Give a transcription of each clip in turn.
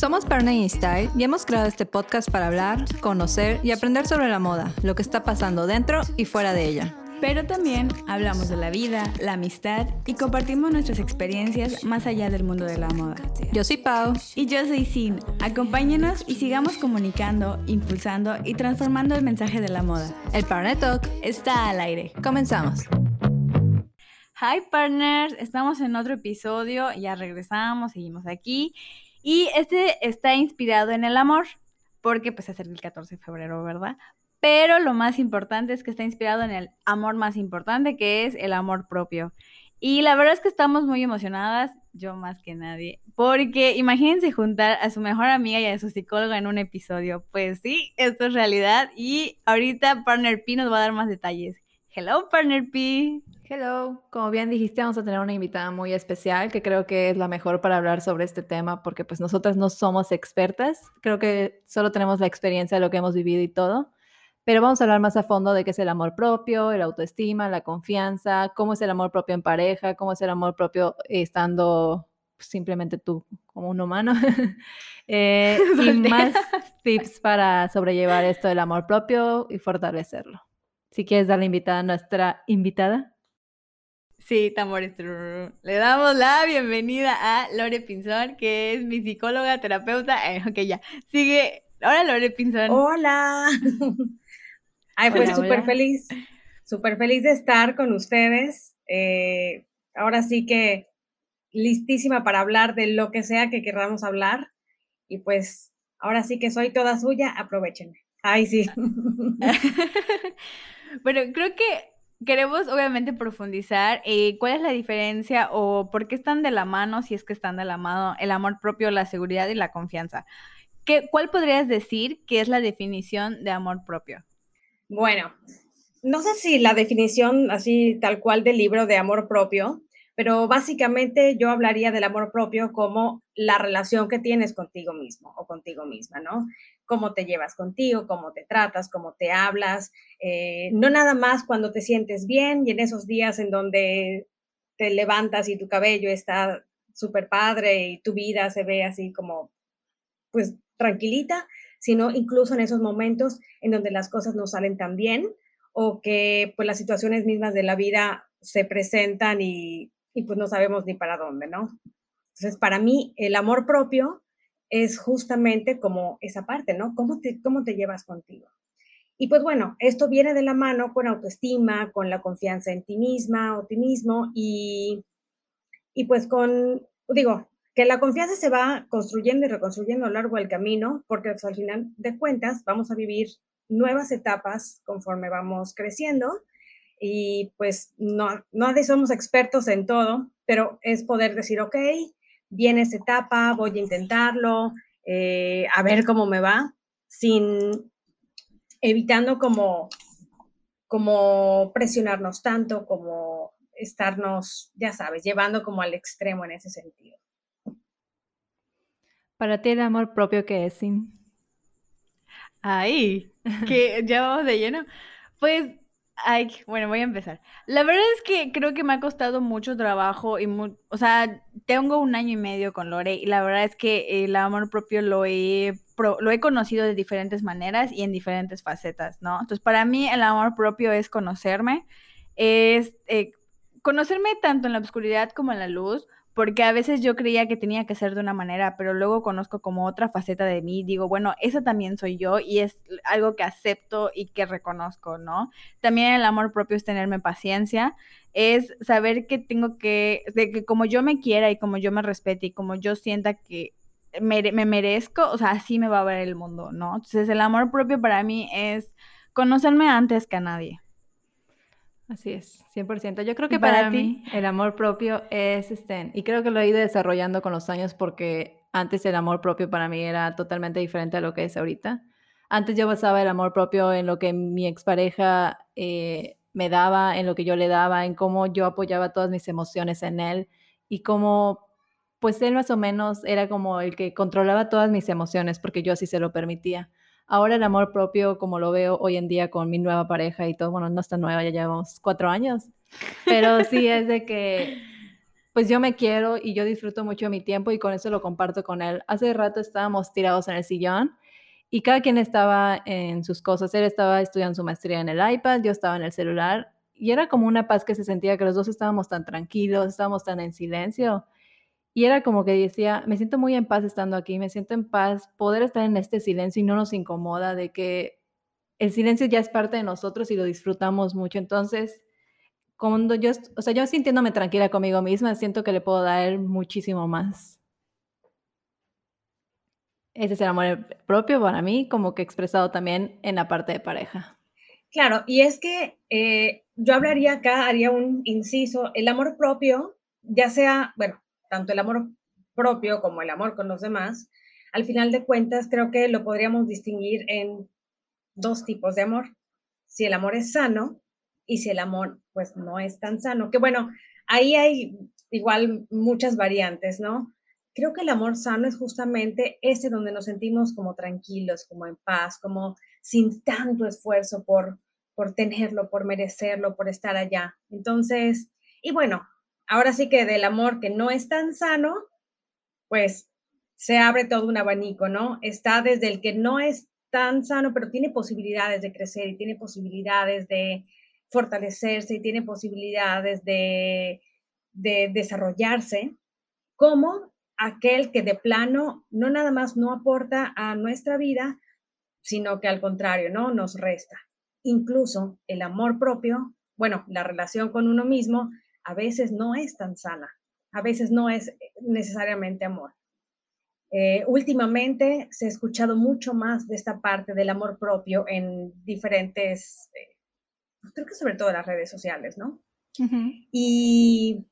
Somos Partner in Style y hemos creado este podcast para hablar, conocer y aprender sobre la moda, lo que está pasando dentro y fuera de ella. Pero también hablamos de la vida, la amistad y compartimos nuestras experiencias más allá del mundo de la moda. Yo soy Pau. Y yo soy Sin. Acompáñenos y sigamos comunicando, impulsando y transformando el mensaje de la moda. El Partner Talk está al aire. Comenzamos. Hi partners, estamos en otro episodio, ya regresamos, seguimos aquí. Y este está inspirado en el amor, porque pues es el 14 de febrero, ¿verdad? Pero lo más importante es que está inspirado en el amor más importante, que es el amor propio. Y la verdad es que estamos muy emocionadas, yo más que nadie, porque imagínense juntar a su mejor amiga y a su psicóloga en un episodio. Pues sí, esto es realidad y ahorita Partner P nos va a dar más detalles. Hello, Partner P. Hello, como bien dijiste, vamos a tener una invitada muy especial que creo que es la mejor para hablar sobre este tema porque pues nosotras no somos expertas, creo que solo tenemos la experiencia de lo que hemos vivido y todo, pero vamos a hablar más a fondo de qué es el amor propio, el autoestima, la confianza, cómo es el amor propio en pareja, cómo es el amor propio estando simplemente tú como un humano. Eh, y más tips para sobrellevar esto del amor propio y fortalecerlo. Si quieres dar la invitada a nuestra invitada. Sí, tambores. Le damos la bienvenida a Lore Pinzón, que es mi psicóloga, terapeuta. Eh, ok, ya. Sigue. Hola, Lore Pinzón. Hola. Ay, pues súper feliz. Súper feliz de estar con ustedes. Eh, ahora sí que listísima para hablar de lo que sea que queramos hablar. Y pues ahora sí que soy toda suya, aprovechenme. Ay, sí. bueno, creo que queremos obviamente profundizar eh, cuál es la diferencia o por qué están de la mano, si es que están de la mano, el amor propio, la seguridad y la confianza. ¿Qué, ¿Cuál podrías decir que es la definición de amor propio? Bueno, no sé si la definición así tal cual del libro de amor propio, pero básicamente yo hablaría del amor propio como la relación que tienes contigo mismo o contigo misma, ¿no? Cómo te llevas contigo, cómo te tratas, cómo te hablas, eh, no nada más cuando te sientes bien y en esos días en donde te levantas y tu cabello está súper padre y tu vida se ve así como, pues, tranquilita, sino incluso en esos momentos en donde las cosas no salen tan bien o que pues las situaciones mismas de la vida se presentan y y pues no sabemos ni para dónde, ¿no? Entonces, para mí, el amor propio es justamente como esa parte, ¿no? ¿Cómo te, cómo te llevas contigo? Y pues bueno, esto viene de la mano con autoestima, con la confianza en ti misma o ti mismo y, y pues con, digo, que la confianza se va construyendo y reconstruyendo a lo largo del camino, porque pues, al final de cuentas vamos a vivir nuevas etapas conforme vamos creciendo y pues no, no somos expertos en todo, pero es poder decir, ok, viene esta etapa, voy a intentarlo, eh, a ver cómo me va, sin evitando como, como presionarnos tanto, como estarnos, ya sabes, llevando como al extremo en ese sentido. Para ti el amor propio que es sin. Ahí, que ya vamos de lleno. Pues Ay, bueno, voy a empezar. La verdad es que creo que me ha costado mucho trabajo y, o sea, tengo un año y medio con Lore y la verdad es que el amor propio lo he, lo he conocido de diferentes maneras y en diferentes facetas, ¿no? Entonces, para mí el amor propio es conocerme, es eh, conocerme tanto en la oscuridad como en la luz, porque a veces yo creía que tenía que ser de una manera, pero luego conozco como otra faceta de mí, digo, bueno, esa también soy yo y es algo que acepto y que reconozco, ¿no? También el amor propio es tenerme paciencia, es saber que tengo que, de que como yo me quiera y como yo me respete y como yo sienta que me, me merezco, o sea, así me va a ver el mundo, ¿no? Entonces el amor propio para mí es conocerme antes que a nadie. Así es, 100%. Yo creo que para, mí el amor propio es, este, y creo que lo he ido desarrollando con los años porque antes el amor propio para mí era totalmente diferente a lo que es ahorita. Antes yo basaba el amor propio en lo que mi expareja eh, me daba, en lo que yo le daba, en cómo yo apoyaba todas mis emociones en él y cómo, pues él más o menos era como el que controlaba todas mis emociones porque yo así se lo permitía. Ahora el amor propio, como lo veo hoy en día con mi nueva pareja y todo, bueno, no está nueva, ya llevamos cuatro años, pero sí es de que pues yo me quiero y yo disfruto mucho mi tiempo y con eso lo comparto con él. Hace rato estábamos tirados en el sillón y cada quien estaba en sus cosas. Él estaba estudiando su maestría en el iPad, yo estaba en el celular y era como una paz que se sentía que los dos estábamos tan tranquilos, estábamos tan en silencio. Y era como que decía, me siento muy en paz estando aquí, me siento en paz poder estar en este silencio y no nos incomoda de que el silencio ya es parte de nosotros y lo disfrutamos mucho. Entonces, cuando yo, o sea, yo sintiéndome tranquila conmigo misma, siento que le puedo dar muchísimo más. Ese es el amor propio para mí, como que expresado también en la parte de pareja. Claro, y es que eh, yo hablaría acá, haría un inciso, el amor propio, ya sea, bueno, tanto el amor propio como el amor con los demás, al final de cuentas creo que lo podríamos distinguir en dos tipos de amor. Si el amor es sano y si el amor pues no es tan sano, que bueno, ahí hay igual muchas variantes, ¿no? Creo que el amor sano es justamente ese donde nos sentimos como tranquilos, como en paz, como sin tanto esfuerzo por, por tenerlo, por merecerlo, por estar allá. Entonces, y bueno, ahora sí que del amor que no es tan sano, pues se abre todo un abanico, ¿no? Está desde el que no es tan sano, pero tiene posibilidades de crecer y tiene posibilidades de fortalecerse y tiene posibilidades de, de desarrollarse, como aquel que de plano no nada más no aporta a nuestra vida, sino que al contrario, ¿no? Nos resta. Incluso el amor propio, bueno, la relación con uno mismo, a veces no es tan sana, a veces no es necesariamente amor. Eh, últimamente se ha escuchado mucho más de esta parte del amor propio en diferentes, eh, creo que sobre todo en las redes sociales, ¿no? Y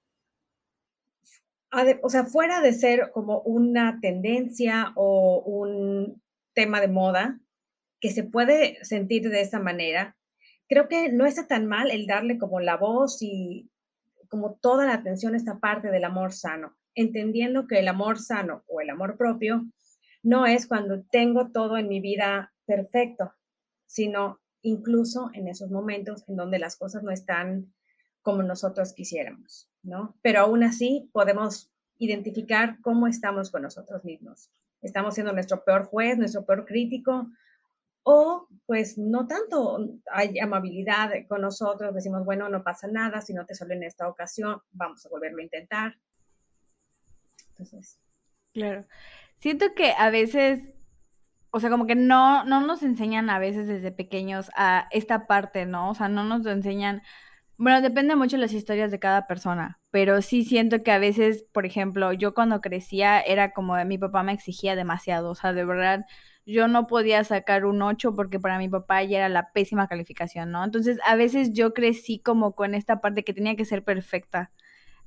o sea, fuera de ser como una tendencia o un tema de moda que se puede sentir de esa manera, creo que no está tan mal el darle como la voz y como toda la atención esta parte del amor sano, entendiendo que el amor sano o el amor propio no es cuando tengo todo en mi vida perfecto, sino incluso en esos momentos en donde las cosas no están como nosotros quisiéramos, ¿no? Pero aún así podemos identificar cómo estamos con nosotros mismos. Estamos siendo nuestro peor juez, nuestro peor crítico, o pues no tanto hay amabilidad con nosotros, decimos, bueno, no pasa nada, si no te sale en esta ocasión, vamos a volverlo a intentar. Entonces. Claro. Siento que a veces, o sea, como que no, no nos enseñan a veces desde pequeños a esta parte, ¿no? O sea, no nos enseñan bueno, depende mucho de las historias de cada persona, pero sí siento que a veces, por ejemplo, yo cuando crecía era como mi papá me exigía demasiado, o sea, de verdad, yo no podía sacar un 8 porque para mi papá ya era la pésima calificación, ¿no? Entonces, a veces yo crecí como con esta parte que tenía que ser perfecta,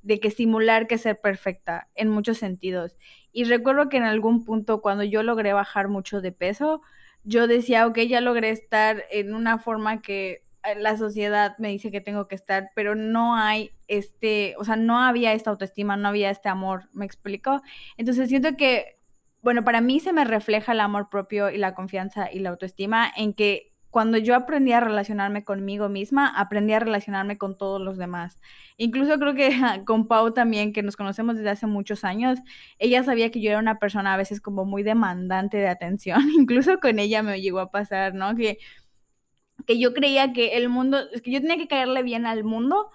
de que simular que ser perfecta en muchos sentidos. Y recuerdo que en algún punto cuando yo logré bajar mucho de peso, yo decía, ok, ya logré estar en una forma que eh, la sociedad me dice que tengo que estar, pero no hay este, o sea, no había esta autoestima, no había este amor, ¿me explico? Entonces siento que, bueno, para mí se me refleja el amor propio y la confianza y la autoestima en que cuando yo aprendí a relacionarme conmigo misma, aprendí a relacionarme con todos los demás. Incluso creo que con Pau también, que nos conocemos desde hace muchos años, ella sabía que yo era una persona a veces como muy demandante de atención. Incluso con ella me llegó a pasar, ¿no? Que que yo creía que el mundo, es que yo tenía que caerle bien al mundo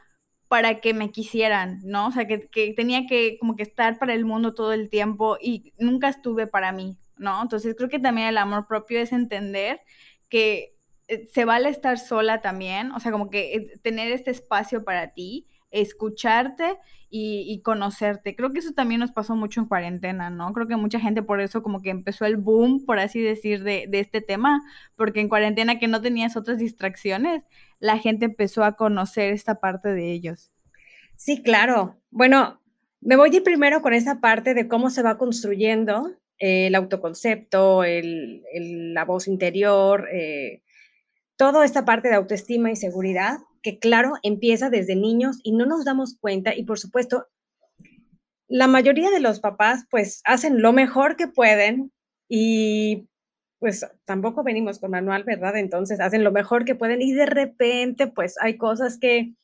para que me quisieran, ¿no? O sea, que, tenía que como que estar para el mundo todo el tiempo y nunca estuve para mí, ¿no? Entonces creo que también el amor propio es entender que eh, se vale estar sola también, o sea, como que eh, tener este espacio para ti escucharte y, conocerte. Creo que eso también nos pasó mucho en cuarentena, ¿no? Creo que mucha gente por eso como que empezó el boom, por así decir, de, de este tema, porque en cuarentena que no tenías otras distracciones, la gente empezó a conocer esta parte de ellos. Sí, claro. Bueno, me voy a ir primero con esa parte de cómo se va construyendo el autoconcepto, la voz interior, eh, toda esta parte de autoestima y seguridad que claro, empieza desde niños y no nos damos cuenta y por supuesto, la mayoría de los papás pues hacen lo mejor que pueden y pues tampoco venimos con manual, ¿verdad? Entonces hacen lo mejor que pueden y de repente pues hay cosas que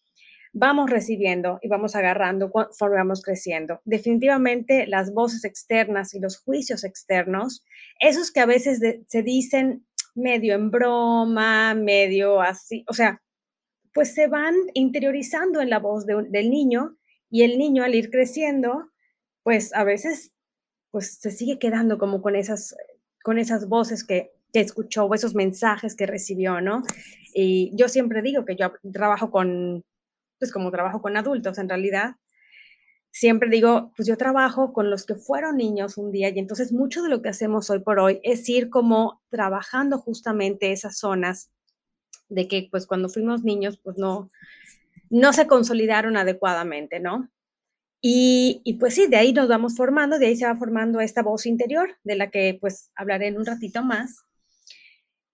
vamos recibiendo y vamos agarrando conforme vamos creciendo. Definitivamente las voces externas y los juicios externos, esos que a veces se dicen medio en broma, medio así, o sea, pues se van interiorizando en la voz del niño y el niño al ir creciendo, pues a veces pues se sigue quedando como con esas, con esas voces que, que escuchó o esos mensajes que recibió, ¿no? Y yo siempre digo que yo trabajo con, pues como trabajo con adultos en realidad, siempre digo, pues yo trabajo con los que fueron niños un día y entonces mucho de lo que hacemos hoy por hoy es ir como trabajando justamente esas zonas de que pues cuando fuimos niños pues no, no se consolidaron adecuadamente, ¿no? Y, y, pues sí, de ahí nos vamos formando, de ahí se va formando esta voz interior, de la que pues hablaré en un ratito más.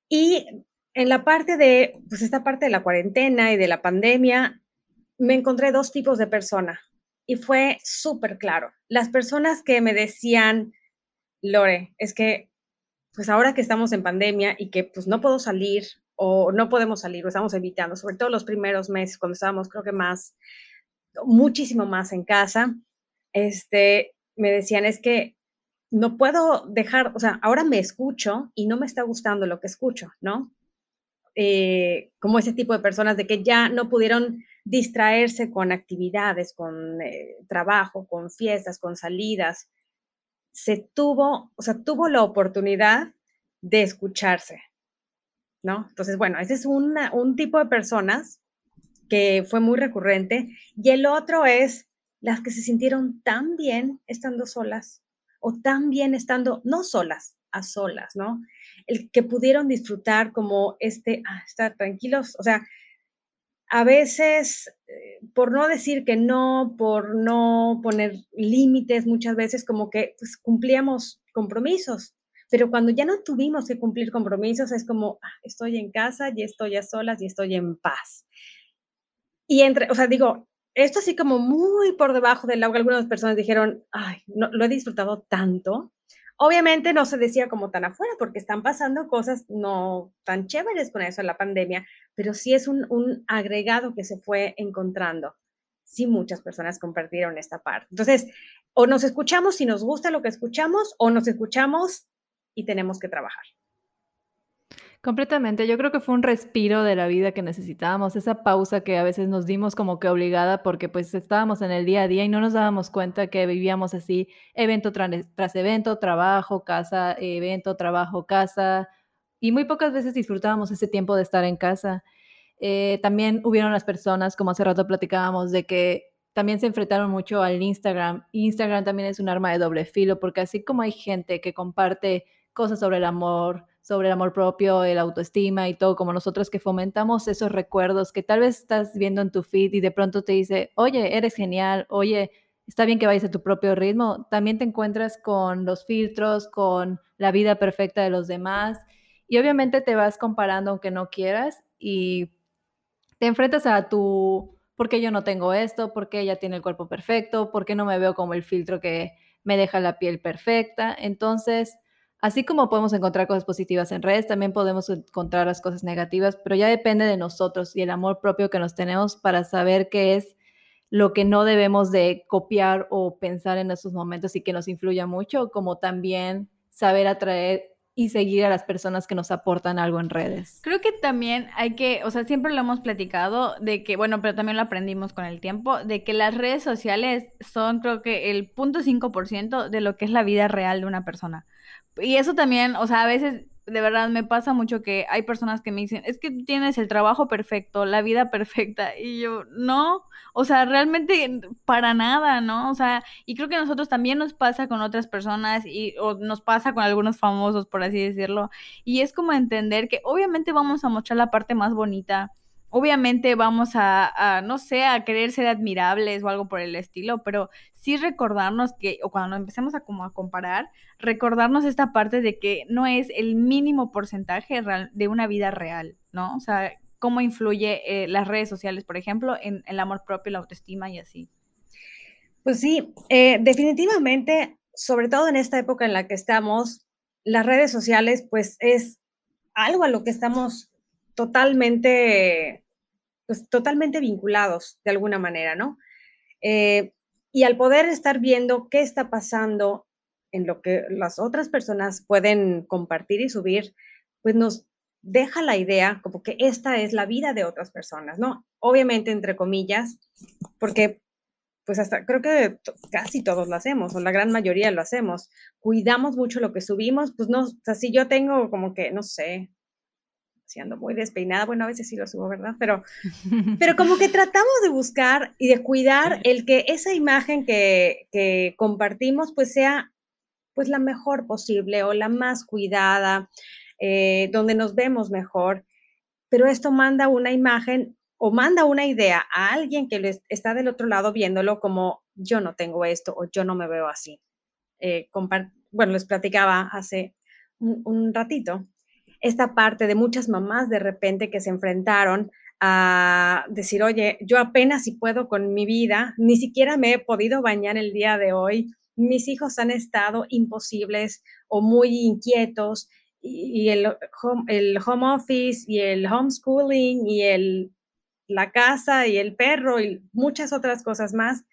Y en la parte de, pues esta parte de la cuarentena y de la pandemia, me encontré dos tipos de personas y fue súper claro. Las personas que me decían, Lore, es que pues ahora que estamos en pandemia y que pues no puedo salir o no podemos salir o estamos evitando, sobre todo los primeros meses cuando estábamos creo que más muchísimo más en casa, este, me decían, es que no puedo dejar, o sea, ahora me escucho y no me está gustando lo que escucho, ¿no? Eh, como ese tipo de personas de que ya no pudieron distraerse con actividades, con eh, trabajo, con fiestas, con salidas. Se tuvo, o sea, tuvo la oportunidad de escucharse, ¿no? Entonces, bueno, ese es un tipo de personas que fue muy recurrente, y el otro es las que se sintieron tan bien estando solas o tan bien estando no solas, a solas, ¿no? El que pudieron disfrutar como este, ah, estar tranquilos, o sea, a veces, eh, por no decir que no, por no poner límites, muchas veces como que pues, cumplíamos compromisos, pero cuando ya no tuvimos que cumplir compromisos, es como, ah, estoy en casa y estoy a solas y estoy en paz. Y entre, o sea, digo, esto así como muy por debajo del agua, algunas personas dijeron, ay, no, lo he disfrutado tanto. Obviamente no se decía como tan afuera, porque están pasando cosas no tan chéveres con eso la pandemia, pero sí es un, un agregado que se fue encontrando. Sí, muchas personas compartieron esta parte. Entonces, o nos escuchamos si nos gusta lo que escuchamos, o nos escuchamos y tenemos que trabajar. Completamente, yo creo que fue un respiro de la vida que necesitábamos, esa pausa que a veces nos dimos como que obligada porque pues estábamos en el día a día y no nos dábamos cuenta que vivíamos así evento tras evento, trabajo, casa, evento, trabajo, casa y muy pocas veces disfrutábamos ese tiempo de estar en casa. Eh, también hubieron las personas, como hace rato platicábamos, de que también se enfrentaron mucho al Instagram. Instagram también es un arma de doble filo porque así como hay gente que comparte cosas sobre el amor, sobre el amor propio, el autoestima y todo, como nosotros que fomentamos esos recuerdos que tal vez estás viendo en tu feed y de pronto te dice, oye, eres genial, oye, está bien que vayas a tu propio ritmo, también te encuentras con los filtros, con la vida perfecta de los demás y obviamente te vas comparando aunque no quieras y te enfrentas a tu, ¿por qué yo no tengo esto? ¿Por qué ella tiene el cuerpo perfecto? ¿Por qué no me veo como el filtro que me deja la piel perfecta? Entonces, Así como podemos encontrar cosas positivas en redes, también podemos encontrar las cosas negativas, pero ya depende de nosotros y el amor propio que nos tenemos para saber qué es lo que no debemos de copiar o pensar en esos momentos y que nos influya mucho, como también saber atraer y seguir a las personas que nos aportan algo en redes. Creo que también hay que, o sea, siempre lo hemos platicado de que, bueno, pero también lo aprendimos con el tiempo, de que las redes sociales son creo que el 0.5% de lo que es la vida real de una persona. Y eso también, o sea, a veces de verdad me pasa mucho que hay personas que me dicen, es que tienes el trabajo perfecto, la vida perfecta, y yo, no, o sea, realmente para nada, ¿no? O sea, y creo que a nosotros también nos pasa con otras personas y o nos pasa con algunos famosos, por así decirlo, y es como entender que obviamente vamos a mostrar la parte más bonita, obviamente vamos a, no sé, a querer ser admirables o algo por el estilo, pero sí recordarnos que, o cuando empecemos a como a comparar, recordarnos esta parte de que no es el mínimo porcentaje de una vida real, ¿no? O sea, cómo influye eh, las redes sociales, por ejemplo, en el amor propio, la autoestima y así. Pues sí, eh, definitivamente, sobre todo en esta época en la que estamos, las redes sociales, pues es algo a lo que estamos totalmente pues, totalmente vinculados de alguna manera, ¿no? Eh, y al poder estar viendo qué está pasando en lo que las otras personas pueden compartir y subir, pues nos deja la idea como que esta es la vida de otras personas, ¿no? Obviamente, entre comillas, porque pues hasta creo que casi todos lo hacemos, o la gran mayoría lo hacemos. Cuidamos mucho lo que subimos, pues no, o sea, si yo tengo como que, no sé, si ando muy despeinada, bueno, a veces sí lo subo, ¿verdad? Pero, pero como que tratamos de buscar y de cuidar el que esa imagen que, que compartimos, pues sea pues la mejor posible o la más cuidada, eh, donde nos vemos mejor. Pero esto manda una imagen o manda una idea a alguien que está del otro lado viéndolo como yo no tengo esto o yo no me veo así. Eh, bueno, les platicaba hace un, ratito esta parte de muchas mamás de repente que se enfrentaron a decir, oye, yo apenas si puedo con mi vida, ni siquiera me he podido bañar el día de hoy, mis hijos han estado imposibles o muy inquietos y, el, home, el home office y el homeschooling y el la casa y el perro y muchas otras cosas más.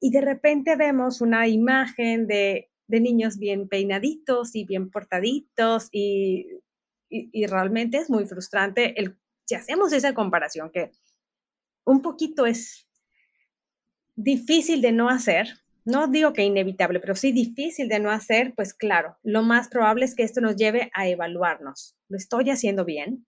Y de repente vemos una imagen de, niños bien peinaditos y bien portaditos y, realmente es muy frustrante el, si hacemos esa comparación, que un poquito es difícil de no hacer, no digo que inevitable, pero sí difícil de no hacer, pues claro, lo más probable es que esto nos lleve a evaluarnos. ¿Lo estoy haciendo bien?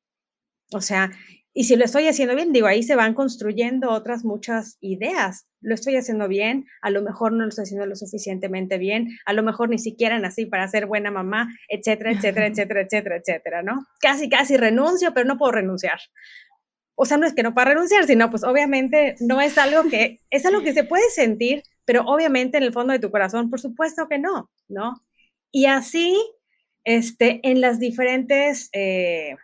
O sea, y si lo estoy haciendo bien, digo, ahí se van construyendo otras muchas ideas. Lo estoy haciendo bien, a lo mejor no lo estoy haciendo lo suficientemente bien, a lo mejor ni siquiera nací para ser buena mamá, etcétera, etcétera, etcétera, etcétera, etcétera, ¿no? Casi, casi renuncio, pero no puedo renunciar. O sea, no es que no pueda renunciar, sino pues obviamente no es algo que, es algo que se puede sentir, pero obviamente en el fondo de tu corazón, por supuesto que no, ¿no? Y así, este, en las diferentes... Eh,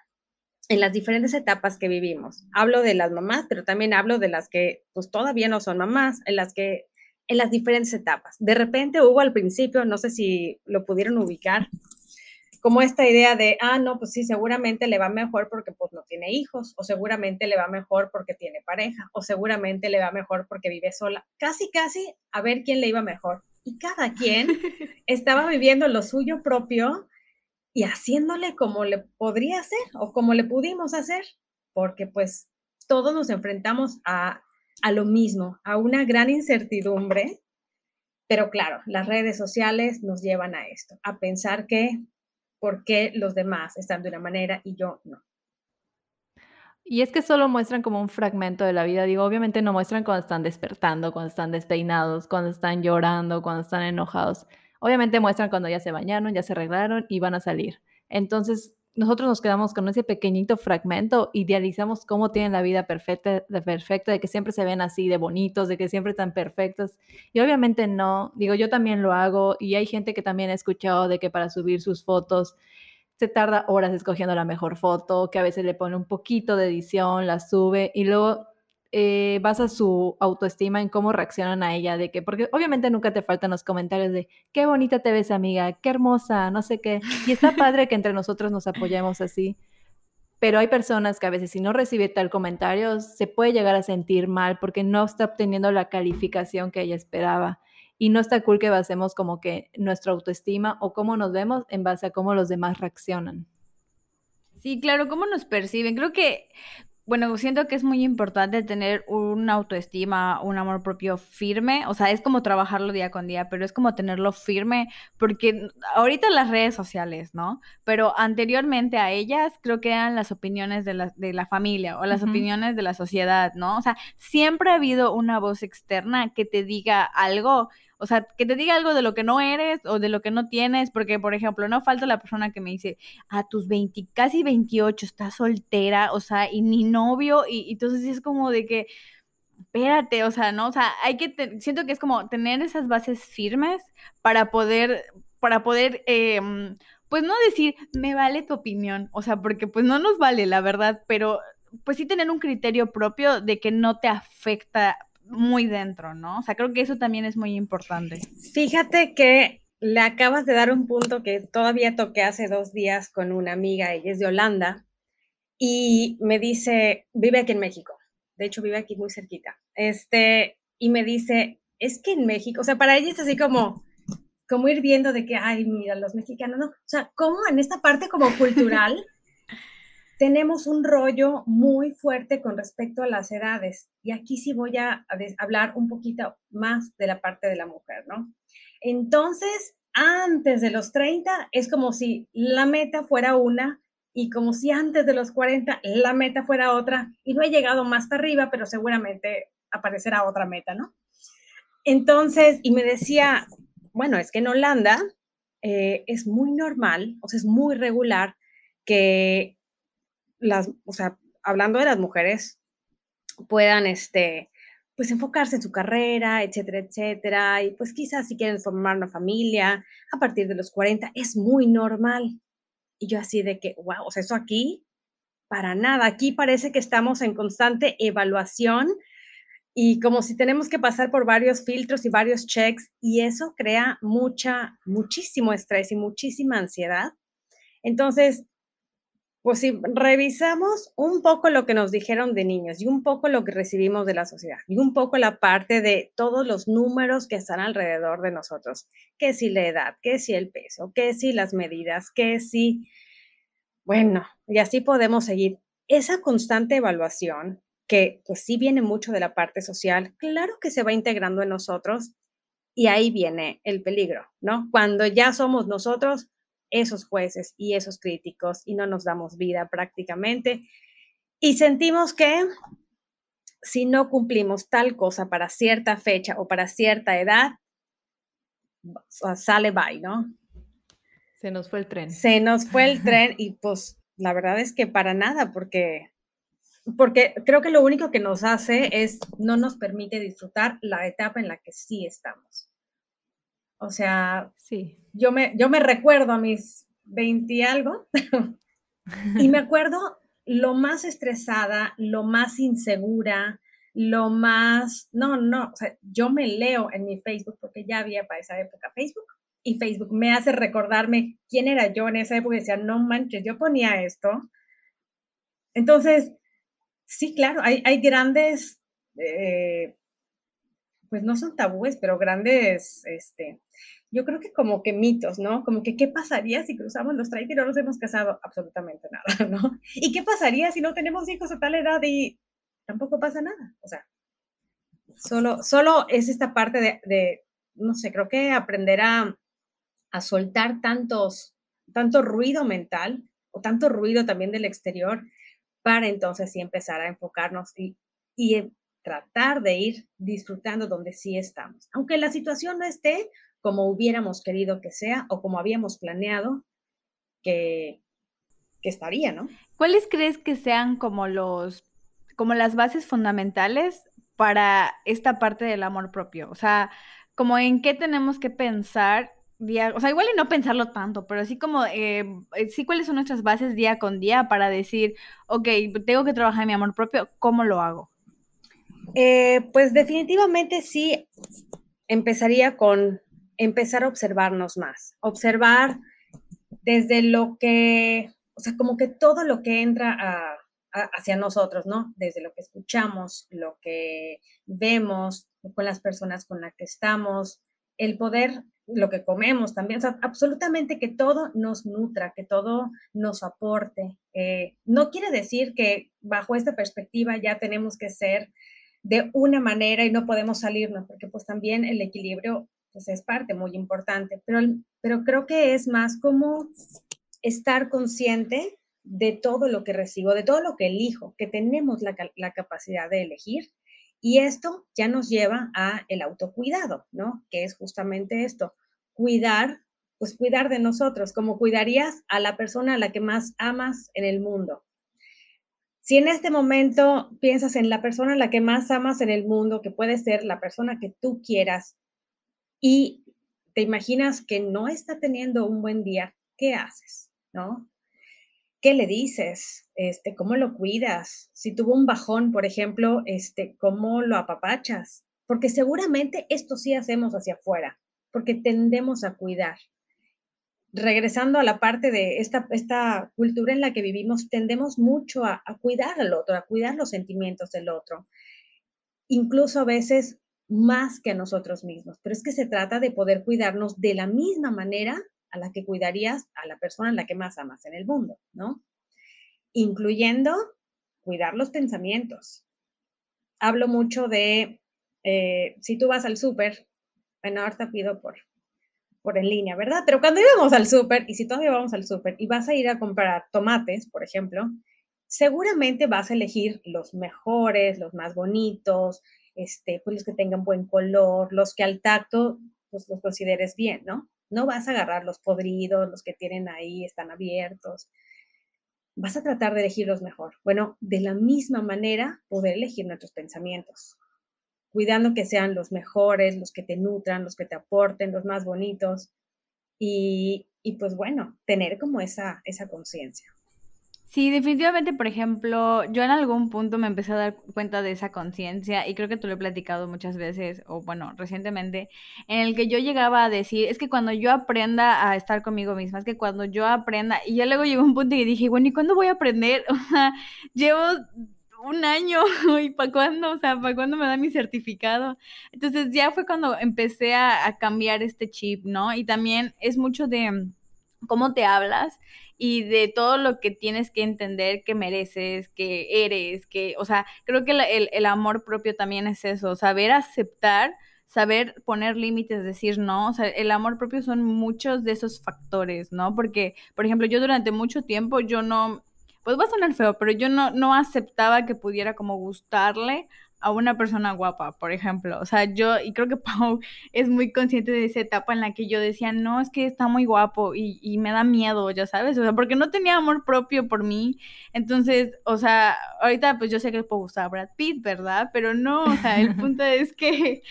en las diferentes etapas que vivimos. Hablo de las mamás, pero también hablo de las que pues todavía no son mamás, en las que en las diferentes etapas. De repente hubo al principio, no sé si lo pudieron ubicar, como esta idea de, ah, no, pues sí, seguramente le va mejor porque pues no tiene hijos, o seguramente le va mejor porque tiene pareja, o seguramente le va mejor porque vive sola. Casi, casi a ver quién le iba mejor. Y cada quien estaba viviendo lo suyo propio y haciéndole como le podría hacer o como le pudimos hacer, porque pues todos nos enfrentamos a, a lo mismo, a una gran incertidumbre, pero claro, las redes sociales nos llevan a esto, a pensar que por qué los demás están de una manera y yo no. Y es que solo muestran como un fragmento de la vida. Digo, obviamente no muestran cuando están despertando, cuando están despeinados, cuando están llorando, cuando están enojados. Obviamente muestran cuando ya se bañaron, ya se arreglaron y van a salir. Entonces, nosotros nos quedamos con ese pequeñito fragmento, idealizamos cómo tienen la vida perfecta, de perfecta, de que siempre se ven así, de bonitos, de que siempre están perfectos. Y obviamente no, digo, yo también lo hago y hay gente que también ha escuchado de que para subir sus fotos se tarda horas escogiendo la mejor foto, que a veces le pone un poquito de edición, la sube y luego eh, basa su autoestima en cómo reaccionan a ella, de que, porque obviamente nunca te faltan los comentarios de qué bonita te ves, amiga, qué hermosa, no sé qué. Y está padre que entre nosotros nos apoyemos así. Pero hay personas que a veces si no recibe tal comentario se puede llegar a sentir mal porque no está obteniendo la calificación que ella esperaba. Y no está cool que basemos como que nuestra autoestima o cómo nos vemos en base a cómo los demás reaccionan. Sí, claro, cómo nos perciben. Creo que bueno, siento que es muy importante tener una autoestima, un amor propio firme, o sea, es como trabajarlo día con día, pero es como tenerlo firme, porque ahorita las redes sociales, ¿no? Pero anteriormente a ellas creo que eran las opiniones de la, de la familia o las opiniones de la sociedad, ¿no? O sea, siempre ha habido una voz externa que te diga algo, o sea, que te diga algo de lo que no eres o de lo que no tienes, porque, por ejemplo, no falta la persona que me dice, a tus 20, casi 28, estás soltera, o sea, y ni novio, y, entonces es como de que, espérate, o sea, ¿no? O sea, hay que, siento que es como tener esas bases firmes para poder, para poder, em, pues no decir, me vale tu opinión, o sea, porque pues no nos vale, la verdad, pero pues sí tener un criterio propio de que no te afecta muy dentro, ¿no? O sea, creo que eso también es muy importante. Fíjate que le acabas de dar un punto que todavía toqué hace dos días con una amiga, ella es de Holanda, y me dice, vive aquí en México. de hecho vive aquí muy cerquita, este, y me dice, es que en México, o sea, para ella es así como, como ir viendo de que, ay, mira, los mexicanos, no, o sea, como en esta parte como cultural tenemos un rollo muy fuerte con respecto a las edades. Y aquí sí voy a, hablar un poquito más de la parte de la mujer, ¿no? Entonces, antes de los 30 es como si la meta fuera una y como si antes de los 40 la meta fuera otra y no he llegado más para arriba, pero seguramente aparecerá otra meta, ¿no? Entonces, y me decía, bueno, es que en Holanda eh, es muy normal, o sea, es muy regular que las, o sea, hablando de las mujeres, puedan, este, pues enfocarse en su carrera, etcétera, etcétera, y pues quizás si quieren formar una familia a partir de los 40, es muy normal. Y yo así de que, wow, o sea, eso aquí, para nada, aquí parece que estamos en constante evaluación y como si tenemos que pasar por varios filtros y varios checks, y eso crea mucha, muchísimo estrés y muchísima ansiedad. Entonces, pues si revisamos un poco lo que nos dijeron de niños y un poco lo que recibimos de la sociedad y un poco la parte de todos los números que están alrededor de nosotros, que si la edad, que si el peso, que si las medidas, que si, bueno, y así podemos seguir. Esa constante evaluación, que pues sí viene mucho de la parte social, claro que se va integrando en nosotros y ahí viene el peligro, ¿no? Cuando ya somos nosotros esos jueces y esos críticos y no nos damos vida prácticamente. Y sentimos que si no cumplimos tal cosa para cierta fecha o para cierta edad, sale bye, ¿no? Se nos fue el tren. Se nos fue el tren y pues la verdad es que para nada, porque, porque creo que lo único que nos hace es no nos permite disfrutar la etapa en la que sí estamos. O sea, sí. yo, me, yo me recuerdo a mis 20 y algo y me acuerdo lo más estresada, lo más insegura, lo más, no, no, o sea, yo me leo en mi Facebook porque ya había para esa época Facebook y Facebook me hace recordarme quién era yo en esa época y decía, no manches, yo ponía esto. Entonces, sí, claro, hay, hay grandes eh, pues no son tabúes, pero grandes, este, yo creo que como que mitos, ¿no? Como que qué pasaría si cruzamos los 30 y no nos hemos casado, absolutamente nada, ¿no? ¿Y qué pasaría si no tenemos hijos a tal edad y tampoco pasa nada? O sea, solo, solo es esta parte de, no sé, creo que aprender a, a soltar tantos, tanto ruido mental o tanto ruido también del exterior para entonces sí empezar a enfocarnos y, y tratar de ir disfrutando donde sí estamos. Aunque la situación no esté como hubiéramos querido que sea o como habíamos planeado que, que estaría, ¿no? ¿Cuáles crees que sean como los, como las bases fundamentales para esta parte del amor propio? O sea, como en qué tenemos que pensar día, o sea, igual y no pensarlo tanto, pero así como, eh, eh, sí cuáles son nuestras bases día con día para decir, ok, tengo que trabajar en mi amor propio, ¿cómo lo hago? Eh, pues definitivamente sí empezaría con empezar a observarnos más, observar desde lo que, o sea, como que todo lo que entra hacia nosotros, ¿no? Desde lo que escuchamos, lo que vemos con las personas con las que estamos, el poder, lo que comemos también, o sea, absolutamente que todo nos nutra, que todo nos aporte. Eh, no quiere decir que bajo esta perspectiva ya tenemos que ser de una manera y no podemos salirnos, porque pues también el equilibrio pues es parte muy importante, pero, pero creo que es más como estar consciente de todo lo que recibo, de todo lo que elijo, que tenemos la, la capacidad de elegir y esto ya nos lleva a el autocuidado, ¿no? Que es justamente esto, cuidar, pues cuidar de nosotros, como cuidarías a la persona a la que más amas en el mundo. Si en este momento piensas en la persona a la que más amas en el mundo, que puede ser la persona que tú quieras, y te imaginas que no está teniendo un buen día, ¿qué haces? ¿No? ¿Qué le dices? Este, ¿Cómo lo cuidas? Si tuvo un bajón, por ejemplo, este, ¿cómo lo apapachas? Porque seguramente esto sí hacemos hacia afuera, porque tendemos a cuidar. Regresando a la parte de esta, esta cultura en la que vivimos, tendemos mucho a, cuidar al otro, a cuidar los sentimientos del otro, incluso a veces más que a nosotros mismos. Pero es que se trata de poder cuidarnos de la misma manera a la que cuidarías a la persona en la que más amas en el mundo, ¿no? Incluyendo cuidar los pensamientos. Hablo mucho de, eh, si tú vas al súper, bueno, ahorita pido por, por en línea, ¿verdad? Pero cuando íbamos al súper, y si todavía vamos al súper y vas a ir a comprar tomates, por ejemplo, seguramente vas a elegir los mejores, los más bonitos, este, pues los que tengan buen color, los que al tacto pues los consideres bien, ¿no? No vas a agarrar los podridos, los que tienen ahí, están abiertos. Vas a tratar de elegir los mejor. Bueno, de la misma manera, poder elegir nuestros pensamientos, cuidando que sean los mejores, los que te nutran, los que te aporten, los más bonitos. Y, y pues bueno, tener como esa, esa conciencia. Sí, definitivamente, por ejemplo, yo en algún punto me empecé a dar cuenta de esa conciencia y creo que tú lo he platicado muchas veces, o bueno, recientemente, en el que yo llegaba a decir, es que cuando yo aprenda a estar conmigo misma, es que cuando yo aprenda, y ya luego llegó un punto y dije, bueno, ¿y cuándo voy a aprender? O sea, llevo un año y para cuándo, o sea, para cuándo me da mi certificado. Entonces ya fue cuando empecé a, cambiar este chip, ¿no? Y también es mucho de cómo te hablas y de todo lo que tienes que entender que mereces, que eres, que, o sea, creo que el, amor propio también es eso, saber aceptar, saber poner límites, decir no, o sea, el amor propio son muchos de esos factores, ¿no? Porque, por ejemplo, yo durante mucho tiempo yo no, pues va a sonar feo, pero yo no, no aceptaba que pudiera como gustarle a una persona guapa, por ejemplo. O sea, yo, y creo que Pau es muy consciente de esa etapa en la que yo decía, no, es que está muy guapo y, y, me da miedo, ya sabes, o sea, porque no tenía amor propio por mí. Entonces, o sea, ahorita pues yo sé que puedo gustar a Brad Pitt, ¿verdad? Pero no, o sea, el punto es que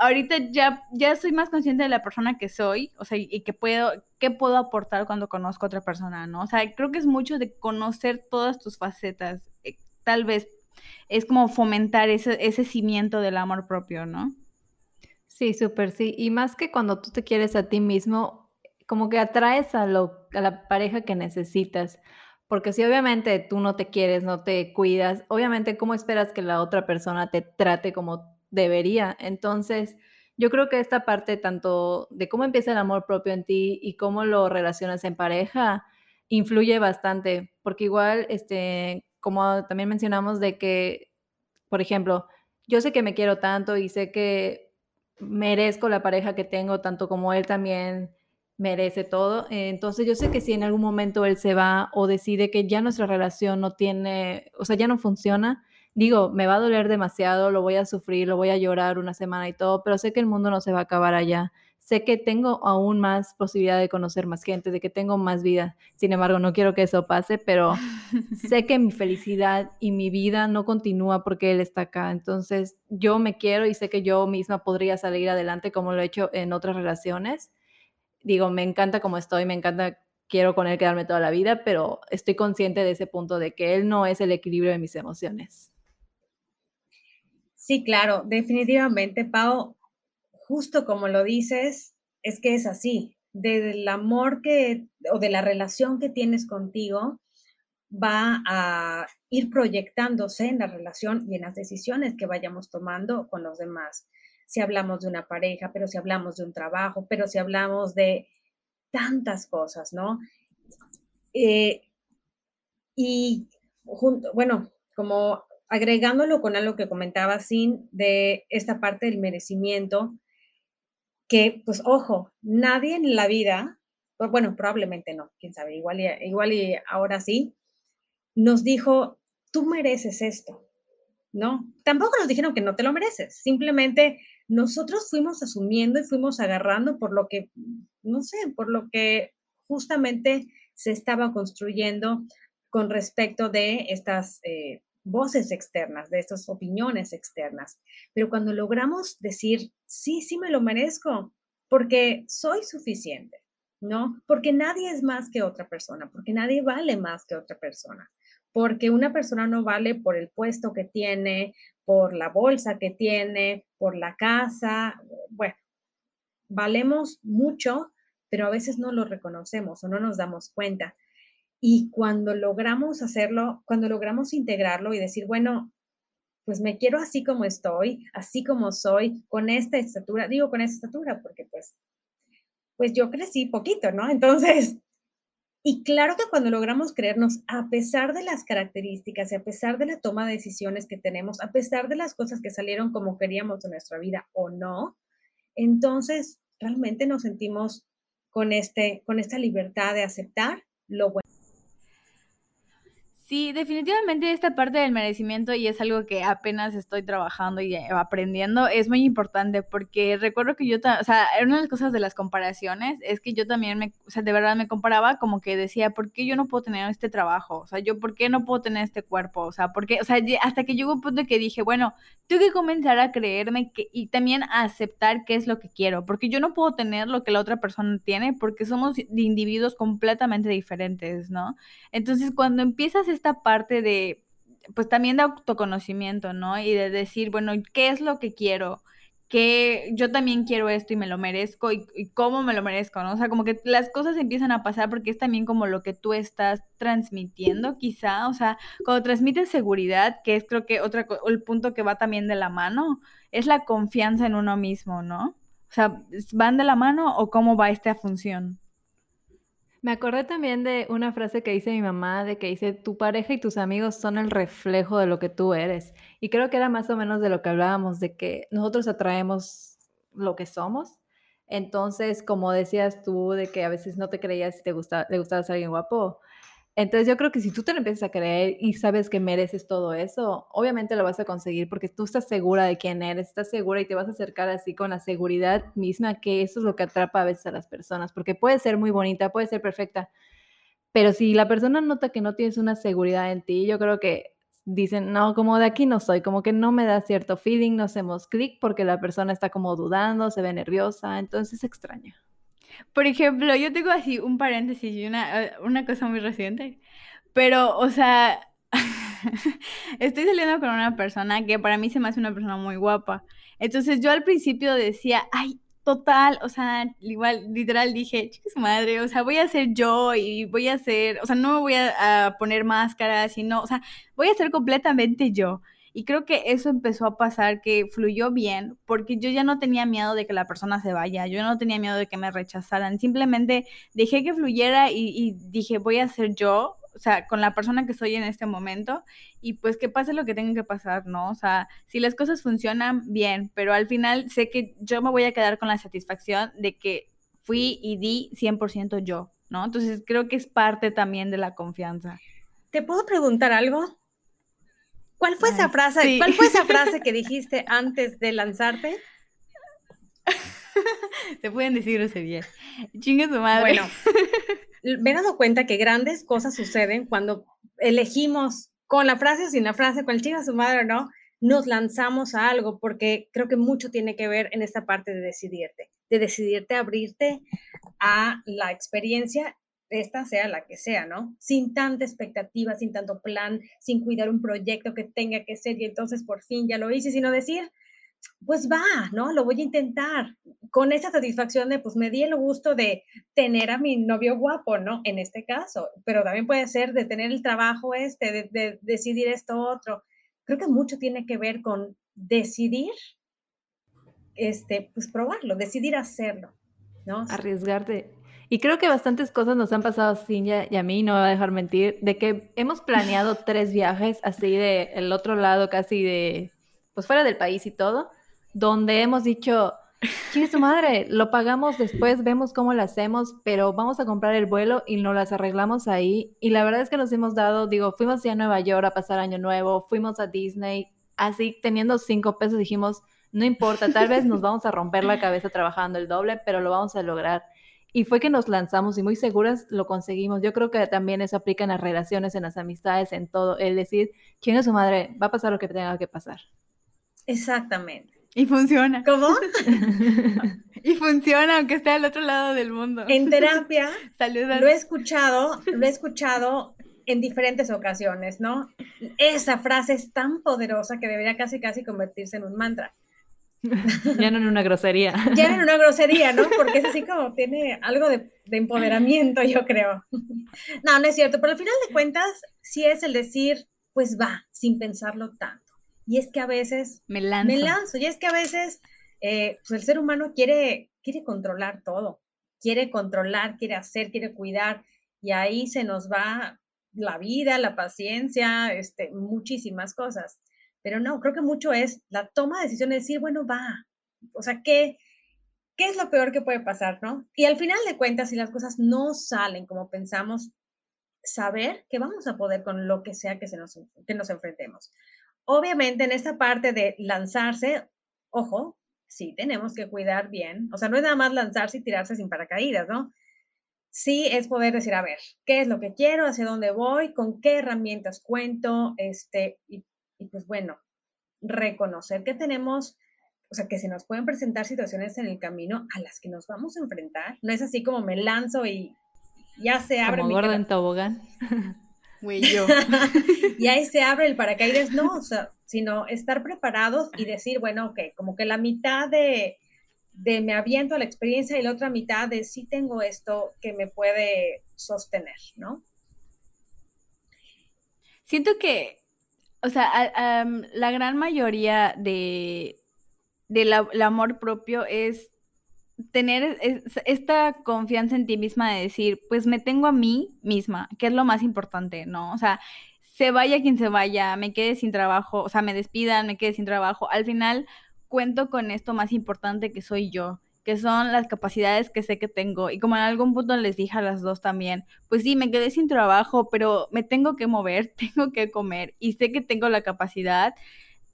ahorita ya, ya soy más consciente de la persona que soy, o sea, y que puedo, qué puedo aportar cuando conozco a otra persona, ¿no? O sea, creo que es mucho de conocer todas tus facetas, eh, tal vez es como fomentar ese, ese cimiento del amor propio, ¿no? Sí, súper, sí. Y más que cuando tú te quieres a ti mismo, como que atraes a, lo, a la pareja que necesitas. Porque si obviamente tú no te quieres, no te cuidas, obviamente cómo esperas que la otra persona te trate como debería. Entonces, yo creo que esta parte tanto de cómo empieza el amor propio en ti y cómo lo relacionas en pareja influye bastante, porque igual este como también mencionamos, de que, por ejemplo, yo sé que me quiero tanto y sé que merezco la pareja que tengo, tanto como él también merece todo. Entonces yo sé que si en algún momento él se va o decide que ya nuestra relación no tiene, o sea, ya no funciona, digo, me va a doler demasiado, lo voy a sufrir, lo voy a llorar una semana y todo, pero sé que el mundo no se va a acabar allá sé que tengo aún más posibilidad de conocer más gente, de que tengo más vida. Sin embargo, no quiero que eso pase, pero sé que mi felicidad y mi vida no continúa porque él está acá. Entonces, yo me quiero y sé que yo misma podría salir adelante como lo he hecho en otras relaciones. Digo, me encanta como estoy, me encanta, quiero con él quedarme toda la vida, pero estoy consciente de ese punto de que él no es el equilibrio de mis emociones. Sí, claro, definitivamente, Pau justo como lo dices, es que es así. Del amor que, o de la relación que tienes contigo, va a ir proyectándose en la relación y en las decisiones que vayamos tomando con los demás. Si hablamos de una pareja, pero si hablamos de un trabajo, pero si hablamos de tantas cosas, ¿no? Eh, y junto, bueno, como agregándolo con algo que comentaba Sin de esta parte del merecimiento, que, pues, ojo, nadie en la vida, bueno, probablemente no, quién sabe, igual y, igual y ahora sí, nos dijo, tú mereces esto, ¿no? Tampoco nos dijeron que no te lo mereces, simplemente nosotros fuimos asumiendo y fuimos agarrando por lo que, no sé, por lo que justamente se estaba construyendo con respecto de estas eh, voces externas, de estas opiniones externas. Pero cuando logramos decir, sí, sí me lo merezco, porque soy suficiente, ¿no? Porque nadie es más que otra persona, porque nadie vale más que otra persona, porque una persona no vale por el puesto que tiene, por la bolsa que tiene, por la casa, bueno, valemos mucho pero a veces no lo reconocemos o no nos damos cuenta. Y cuando logramos hacerlo, cuando logramos integrarlo y decir, bueno, pues me quiero así como estoy, así como soy, con esta estatura, digo con esta estatura, porque pues, pues yo crecí poquito, ¿no? Entonces, y claro que cuando logramos creernos, a pesar de las características y a pesar de la toma de decisiones que tenemos, a pesar de las cosas que salieron como queríamos en nuestra vida o no, entonces realmente nos sentimos con, este, con esta libertad de aceptar lo bueno. Sí, definitivamente esta parte del merecimiento y es algo que apenas estoy trabajando y eh, aprendiendo, es muy importante porque recuerdo que yo, o sea, una de las cosas de las comparaciones es que yo también me, o sea, de verdad me comparaba como que decía, ¿por qué yo no puedo tener este trabajo? O sea, yo, ¿por qué no puedo tener este cuerpo? O sea, ¿por? O sea, hasta que llegó un punto que dije, bueno, tengo que comenzar a creerme que, y también a aceptar qué es lo que quiero, porque yo no puedo tener lo que la otra persona tiene porque somos individuos completamente diferentes, ¿no? Entonces, cuando empiezas esta parte de, pues también de autoconocimiento, ¿no? Y de decir, bueno, ¿qué es lo que quiero? que yo también quiero esto y me lo merezco y, cómo me lo merezco, ¿no? O sea, como que las cosas empiezan a pasar porque es también como lo que tú estás transmitiendo, quizá, o sea, cuando transmites seguridad, que es creo que otra, el punto que va también de la mano, es la confianza en uno mismo, ¿no? O sea, ¿van de la mano o cómo va esta función? Me acordé también de una frase que dice mi mamá, de que dice, tu pareja y tus amigos son el reflejo de lo que tú eres. Y creo que era más o menos de lo que hablábamos, de que nosotros atraemos lo que somos. Entonces, como decías tú, de que a veces no te creías si te gusta, le gustabas a alguien guapo, entonces yo creo que si tú te lo empiezas a creer y sabes que mereces todo eso, obviamente lo vas a conseguir porque tú estás segura de quién eres, estás segura y te vas a acercar así con la seguridad misma que eso es lo que atrapa a veces a las personas, porque puede ser muy bonita, puede ser perfecta, pero si la persona nota que no tienes una seguridad en ti, yo creo que dicen, no, como de aquí no soy, como que no me da cierto feeling, no hacemos clic porque la persona está como dudando, se ve nerviosa, entonces es extraño. Por ejemplo, yo tengo así un paréntesis y una, una cosa muy reciente, pero, o sea, estoy saliendo con una persona que para mí se me hace una persona muy guapa. Entonces yo al principio decía, ay, total, o sea, igual, literal dije, chicas madre, o sea, voy a ser yo y voy a ser, o sea, no me voy a, a poner máscaras, sino, o sea, voy a ser completamente yo. Y creo que eso empezó a pasar, que fluyó bien, porque yo ya no tenía miedo de que la persona se vaya, yo no tenía miedo de que me rechazaran, simplemente dejé que fluyera y, dije, voy a ser yo, o sea, con la persona que soy en este momento y pues que pase lo que tenga que pasar, ¿no? O sea, si las cosas funcionan, bien, pero al final sé que yo me voy a quedar con la satisfacción de que fui y di 100% yo, ¿no? Entonces creo que es parte también de la confianza. ¿Te puedo preguntar algo? ¿Cuál fue esa frase? ¿Cuál fue esa frase que dijiste antes de lanzarte? Te pueden decir bien. Chingue su madre. Bueno, me he dado cuenta que grandes cosas suceden cuando elegimos con la frase o sin la frase, con el chingue su madre o no, nos lanzamos a algo, porque creo que mucho tiene que ver en esta parte de decidirte, de decidirte abrirte a la experiencia esta sea la que sea, ¿no? Sin tanta expectativa, sin tanto plan, sin cuidar un proyecto que tenga que ser y entonces por fin ya lo hice, sino decir, pues va, ¿no? Lo voy a intentar con esa satisfacción de, pues me di el gusto de tener a mi novio guapo, ¿no? En este caso, pero también puede ser de tener el trabajo este, de, de decidir esto otro. Creo que mucho tiene que ver con decidir, este, pues probarlo, decidir hacerlo, ¿no? Arriesgarte y creo que bastantes cosas nos han pasado a Cintia y a mí, no me va a dejar mentir, de que hemos planeado tres viajes así de el otro lado, casi de, pues fuera del país y todo, donde hemos dicho, ¿quién es tu madre? Lo pagamos después, vemos cómo lo hacemos, pero vamos a comprar el vuelo y nos las arreglamos ahí. Y la verdad es que nos hemos dado, digo, fuimos ya a Nueva York a pasar Año Nuevo, fuimos a Disney, así teniendo cinco pesos dijimos, no importa, tal vez nos vamos a romper la cabeza trabajando el doble, pero lo vamos a lograr. Y fue que nos lanzamos y muy seguras lo conseguimos. Yo creo que también eso aplica en las relaciones, en las amistades, en todo. El decir, ¿quién es su madre? Va a pasar lo que tenga que pasar. Exactamente. Y funciona. ¿Cómo? y funciona, aunque esté al otro lado del mundo. En terapia, lo he escuchado, lo he escuchado en diferentes ocasiones, ¿no? Esa frase es tan poderosa que debería casi, casi convertirse en un mantra. ya no en una grosería. ya no en una grosería, ¿no? Porque es así como tiene algo de, de, empoderamiento, yo creo. no, no es cierto, pero al final de cuentas sí es el decir, pues va, sin pensarlo tanto. Y es que a veces me lanzo. Me lanzo. Y es que a veces eh, pues el ser humano quiere, quiere controlar todo. Quiere controlar, quiere hacer, quiere cuidar. Y ahí se nos va la vida, la paciencia, este, muchísimas cosas. Pero no, creo que mucho es la toma de decisión de decir, bueno, va. O sea, ¿qué, ¿qué es lo peor que puede pasar, no? Y al final de cuentas, si las cosas no salen como pensamos, saber que vamos a poder con lo que sea que, se nos, que nos enfrentemos. Obviamente en esta parte de lanzarse, ojo, sí tenemos que cuidar bien, o sea, no es nada más lanzarse y tirarse sin paracaídas, ¿no? Sí es poder decir, a ver, ¿qué es lo que quiero? ¿Hacia dónde voy? ¿Con qué herramientas cuento? Este, y pues bueno, reconocer que tenemos, o sea, que se nos pueden presentar situaciones en el camino a las que nos vamos a enfrentar. No es así como me lanzo y ya se abre. Como gordo en tobogán. Güey, yo. y ahí se abre el paracaídas, no, o sea, sino estar preparados y decir, bueno, ok, como que la mitad de, de me aviento a la experiencia y la otra mitad de sí tengo esto que me puede sostener, ¿no? Siento que, o sea, la gran mayoría de del amor propio es tener esta confianza en ti misma de decir, pues me tengo a mí misma, que es lo más importante, ¿no? O sea, se vaya quien se vaya, me quede sin trabajo, o sea, me despidan, me quede sin trabajo, al final cuento con esto más importante que soy yo, que son las capacidades que sé que tengo. Y como en algún punto les dije a las dos también, pues sí, me quedé sin trabajo, pero me tengo que mover, tengo que comer y sé que tengo la capacidad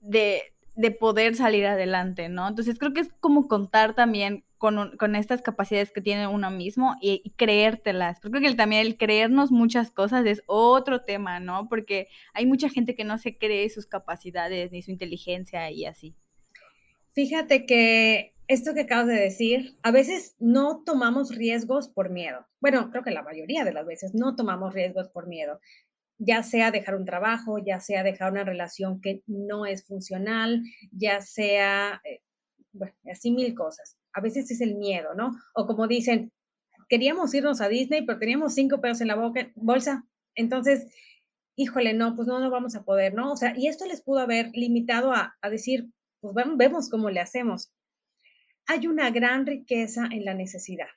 de, de poder salir adelante, ¿no? Entonces creo que es como contar también con, con estas capacidades que tiene uno mismo y, creértelas. Creo que también el creernos muchas cosas es otro tema, ¿no? Porque hay mucha gente que no se cree sus capacidades ni su inteligencia y así. Fíjate que esto que acabas de decir, a veces no tomamos riesgos por miedo. Bueno, creo que la mayoría de las veces no tomamos riesgos por miedo, ya sea dejar un trabajo, ya sea dejar una relación que no es funcional, ya sea, eh, bueno, así mil cosas a veces es el miedo, ¿no? O como dicen, queríamos irnos a Disney, pero teníamos cinco pesos en la bolsa. Entonces, híjole, no, pues no, no vamos a poder, ¿no? O sea, y esto les pudo haber limitado a, decir, pues vemos cómo le hacemos. Hay una gran riqueza en la necesidad.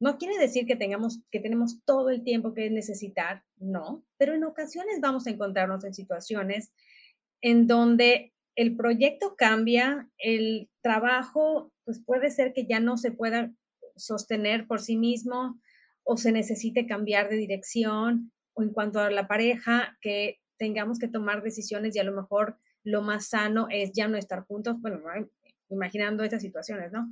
No quiere decir que tengamos, que tenemos todo el tiempo que necesitar, no, pero en ocasiones vamos a encontrarnos en situaciones en donde el proyecto cambia, el trabajo, pues puede ser que ya no se pueda sostener por sí mismo o se necesite cambiar de dirección o en cuanto a la pareja, que tengamos que tomar decisiones y a lo mejor lo más sano es ya no estar juntos, bueno, imaginando estas situaciones, ¿no?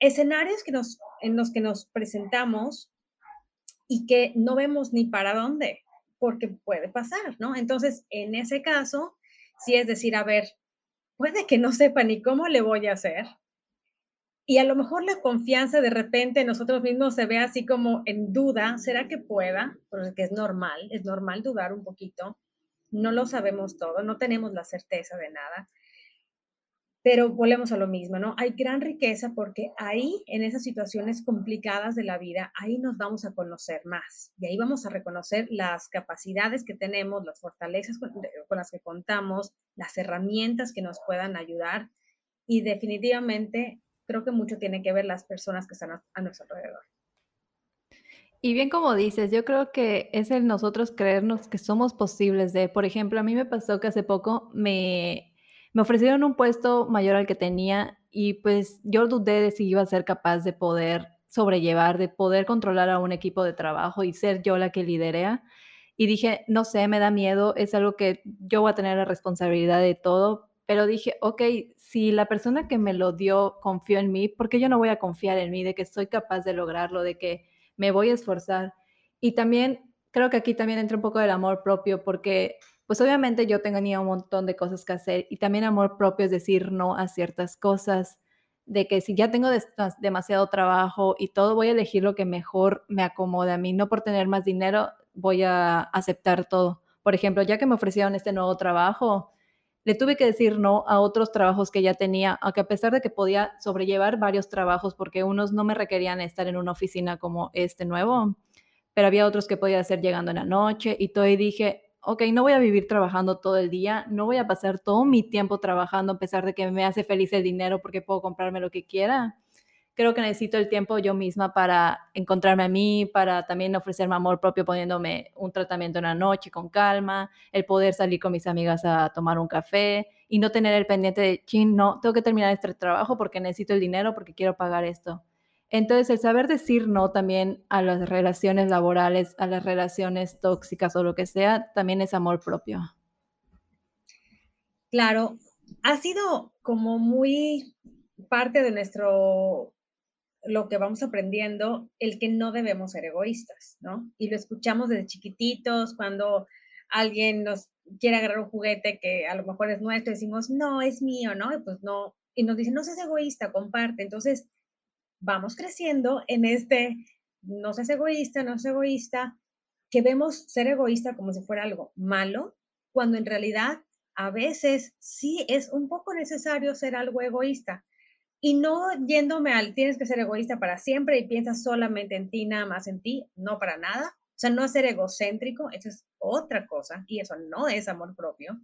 Escenarios que nos, en los que nos presentamos y que no vemos ni para dónde, porque puede pasar, ¿no? Entonces, en ese caso, sí es decir, a ver, puede que no sepa ni cómo le voy a hacer. Y a lo mejor la confianza de repente nosotros mismos se ve así como en duda, ¿será que pueda? Porque es normal, es normal dudar un poquito. No lo sabemos todo, no tenemos la certeza de nada. Pero volvemos a lo mismo, ¿no? Hay gran riqueza porque ahí, en esas situaciones complicadas de la vida, ahí nos vamos a conocer más y ahí vamos a reconocer las capacidades que tenemos, las fortalezas con, las que contamos, las herramientas que nos puedan ayudar y definitivamente creo que mucho tiene que ver las personas que están a, a nuestro alrededor. Y bien como dices, yo creo que es el nosotros creernos que somos posibles de, por ejemplo, a mí me pasó que hace poco me me ofrecieron un puesto mayor al que tenía y pues yo dudé de si iba a ser capaz de poder sobrellevar, de poder controlar a un equipo de trabajo y ser yo la que liderea. Y dije, no sé, me da miedo, es algo que yo voy a tener la responsabilidad de todo, pero dije, ok, si la persona que me lo dio confió en mí, ¿por qué yo no voy a confiar en mí, de que soy capaz de lograrlo, de que me voy a esforzar? Y también creo que aquí también entra un poco del amor propio, porque pues obviamente yo tenía un montón de cosas que hacer y también amor propio es decir no a ciertas cosas, de que si ya tengo demasiado trabajo y todo, voy a elegir lo que mejor me acomode a mí, no por tener más dinero voy a aceptar todo. Por ejemplo, ya que me ofrecieron este nuevo trabajo, le tuve que decir no a otros trabajos que ya tenía, aunque a pesar de que podía sobrellevar varios trabajos, porque unos no me requerían estar en una oficina como este nuevo, pero había otros que podía hacer llegando en la noche y todo, y dije, ok, no voy a vivir trabajando todo el día, no voy a pasar todo mi tiempo trabajando a pesar de que me hace feliz el dinero porque puedo comprarme lo que quiera. Creo que necesito el tiempo yo misma para encontrarme a mí, para también ofrecerme amor propio poniéndome un tratamiento en la noche con calma, el poder salir con mis amigas a tomar un café y no tener el pendiente de, chin, no, tengo que terminar este trabajo porque necesito el dinero, porque quiero pagar esto. Entonces, el saber decir no también a las relaciones laborales, a las relaciones tóxicas o lo que sea, también es amor propio. Claro, ha sido como muy parte de nuestro, lo que vamos aprendiendo, el que no debemos ser egoístas, ¿no? Y lo escuchamos desde chiquititos, cuando alguien nos quiere agarrar un juguete que a lo mejor es nuestro, decimos, no, es mío, ¿no? Y pues no, y nos dicen, no seas egoísta, comparte. Entonces, vamos creciendo en este, no seas egoísta, no seas egoísta, que vemos ser egoísta como si fuera algo malo, cuando en realidad a veces sí es un poco necesario ser algo egoísta. Y no yéndome al tienes que ser egoísta para siempre y piensas solamente en ti, nada más en ti, no para nada. O sea, no ser egocéntrico, eso es otra cosa y eso no es amor propio.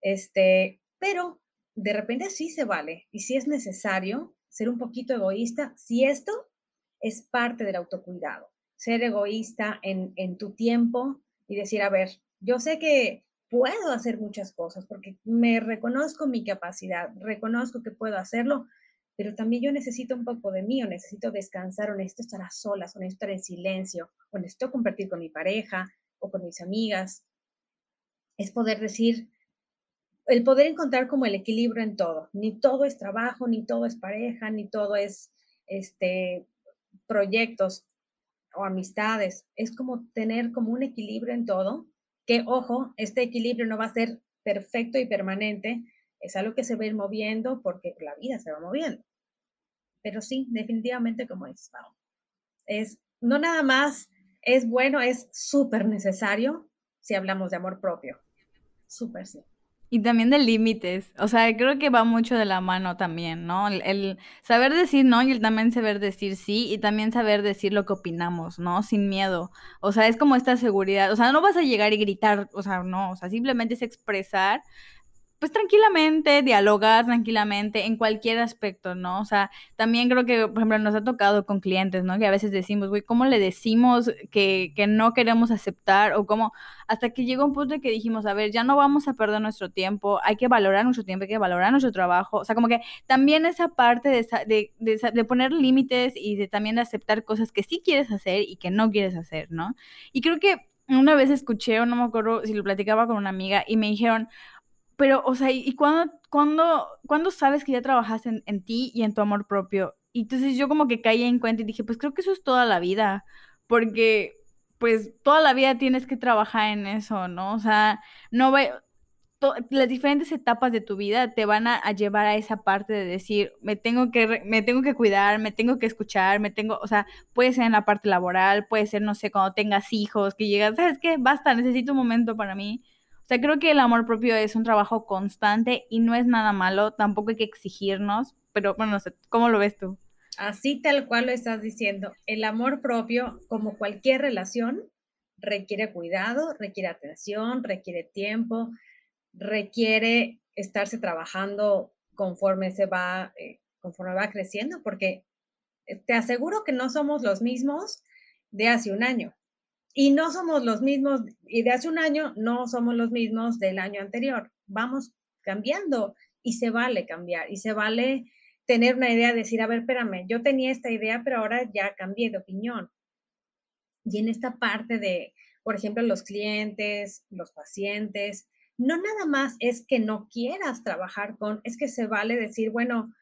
Este, pero de repente sí se vale y sí es necesario ser un poquito egoísta, si esto es parte del autocuidado, ser egoísta en, en tu tiempo y decir, a ver, yo sé que puedo hacer muchas cosas porque me reconozco mi capacidad, reconozco que puedo hacerlo, pero también yo necesito un poco de mí, o necesito descansar, o necesito estar a solas, o necesito estar en silencio, o necesito compartir con mi pareja o con mis amigas. Es poder decir, el poder encontrar como el equilibrio en todo. Ni todo es trabajo, ni todo es pareja, ni todo es este, proyectos o amistades. Es como tener como un equilibrio en todo, que ojo, este equilibrio no va a ser perfecto y permanente, es algo que se va a ir moviendo porque la vida se va moviendo. Pero sí, definitivamente como es, es no nada más es bueno, es súper necesario si hablamos de amor propio. Súper sí. Y también de límites. O sea, creo que va mucho de la mano también, ¿no? El, saber decir no y el también saber decir sí y también saber decir lo que opinamos, ¿no? Sin miedo. O sea, es como esta seguridad. O sea, no vas a llegar y gritar, o sea, no, o sea, simplemente es expresar pues tranquilamente, dialogar tranquilamente en cualquier aspecto, ¿no? O sea, también creo que, por ejemplo, nos ha tocado con clientes, ¿no? Que a veces decimos, güey, ¿cómo le decimos que, que no queremos aceptar? O cómo, hasta que llegó un punto en que dijimos, a ver, ya no vamos a perder nuestro tiempo, hay que valorar nuestro tiempo, hay que valorar nuestro trabajo. O sea, como que también esa parte de, de, de, poner límites y de también de aceptar cosas que sí quieres hacer y que no quieres hacer, ¿no? Y creo que una vez escuché, o no me acuerdo si lo platicaba con una amiga, y me dijeron, pero, o sea, ¿y cuándo, cuando sabes que ya trabajas en, ti y en tu amor propio? Y entonces yo como que caí en cuenta y dije, pues creo que eso es toda la vida, porque pues toda la vida tienes que trabajar en eso, ¿no? O sea, no va, las diferentes etapas de tu vida te van a, a, llevar a esa parte de decir, me tengo que me tengo que cuidar, me tengo que escuchar, me tengo, o sea, puede ser en la parte laboral, puede ser no sé, cuando tengas hijos, que llegas, ¿sabes qué? Basta, necesito un momento para mí sea, creo que el amor propio es un trabajo constante y no es nada malo, tampoco hay que exigirnos, pero bueno, no sé, ¿cómo lo ves tú? Así tal cual lo estás diciendo, el amor propio, como cualquier relación, requiere cuidado, requiere atención, requiere tiempo, requiere estarse trabajando conforme se va, eh, conforme va creciendo, porque eh, te aseguro que no somos los mismos de hace un año. Y no somos los mismos, y de hace un año no somos los mismos del año anterior. Vamos cambiando y se vale cambiar y se vale tener una idea, decir, a ver, espérame, yo tenía esta idea, pero ahora ya cambié de opinión. Y en esta parte de, por ejemplo, los clientes, los pacientes, no nada más es que no quieras trabajar con, es que se vale decir, bueno,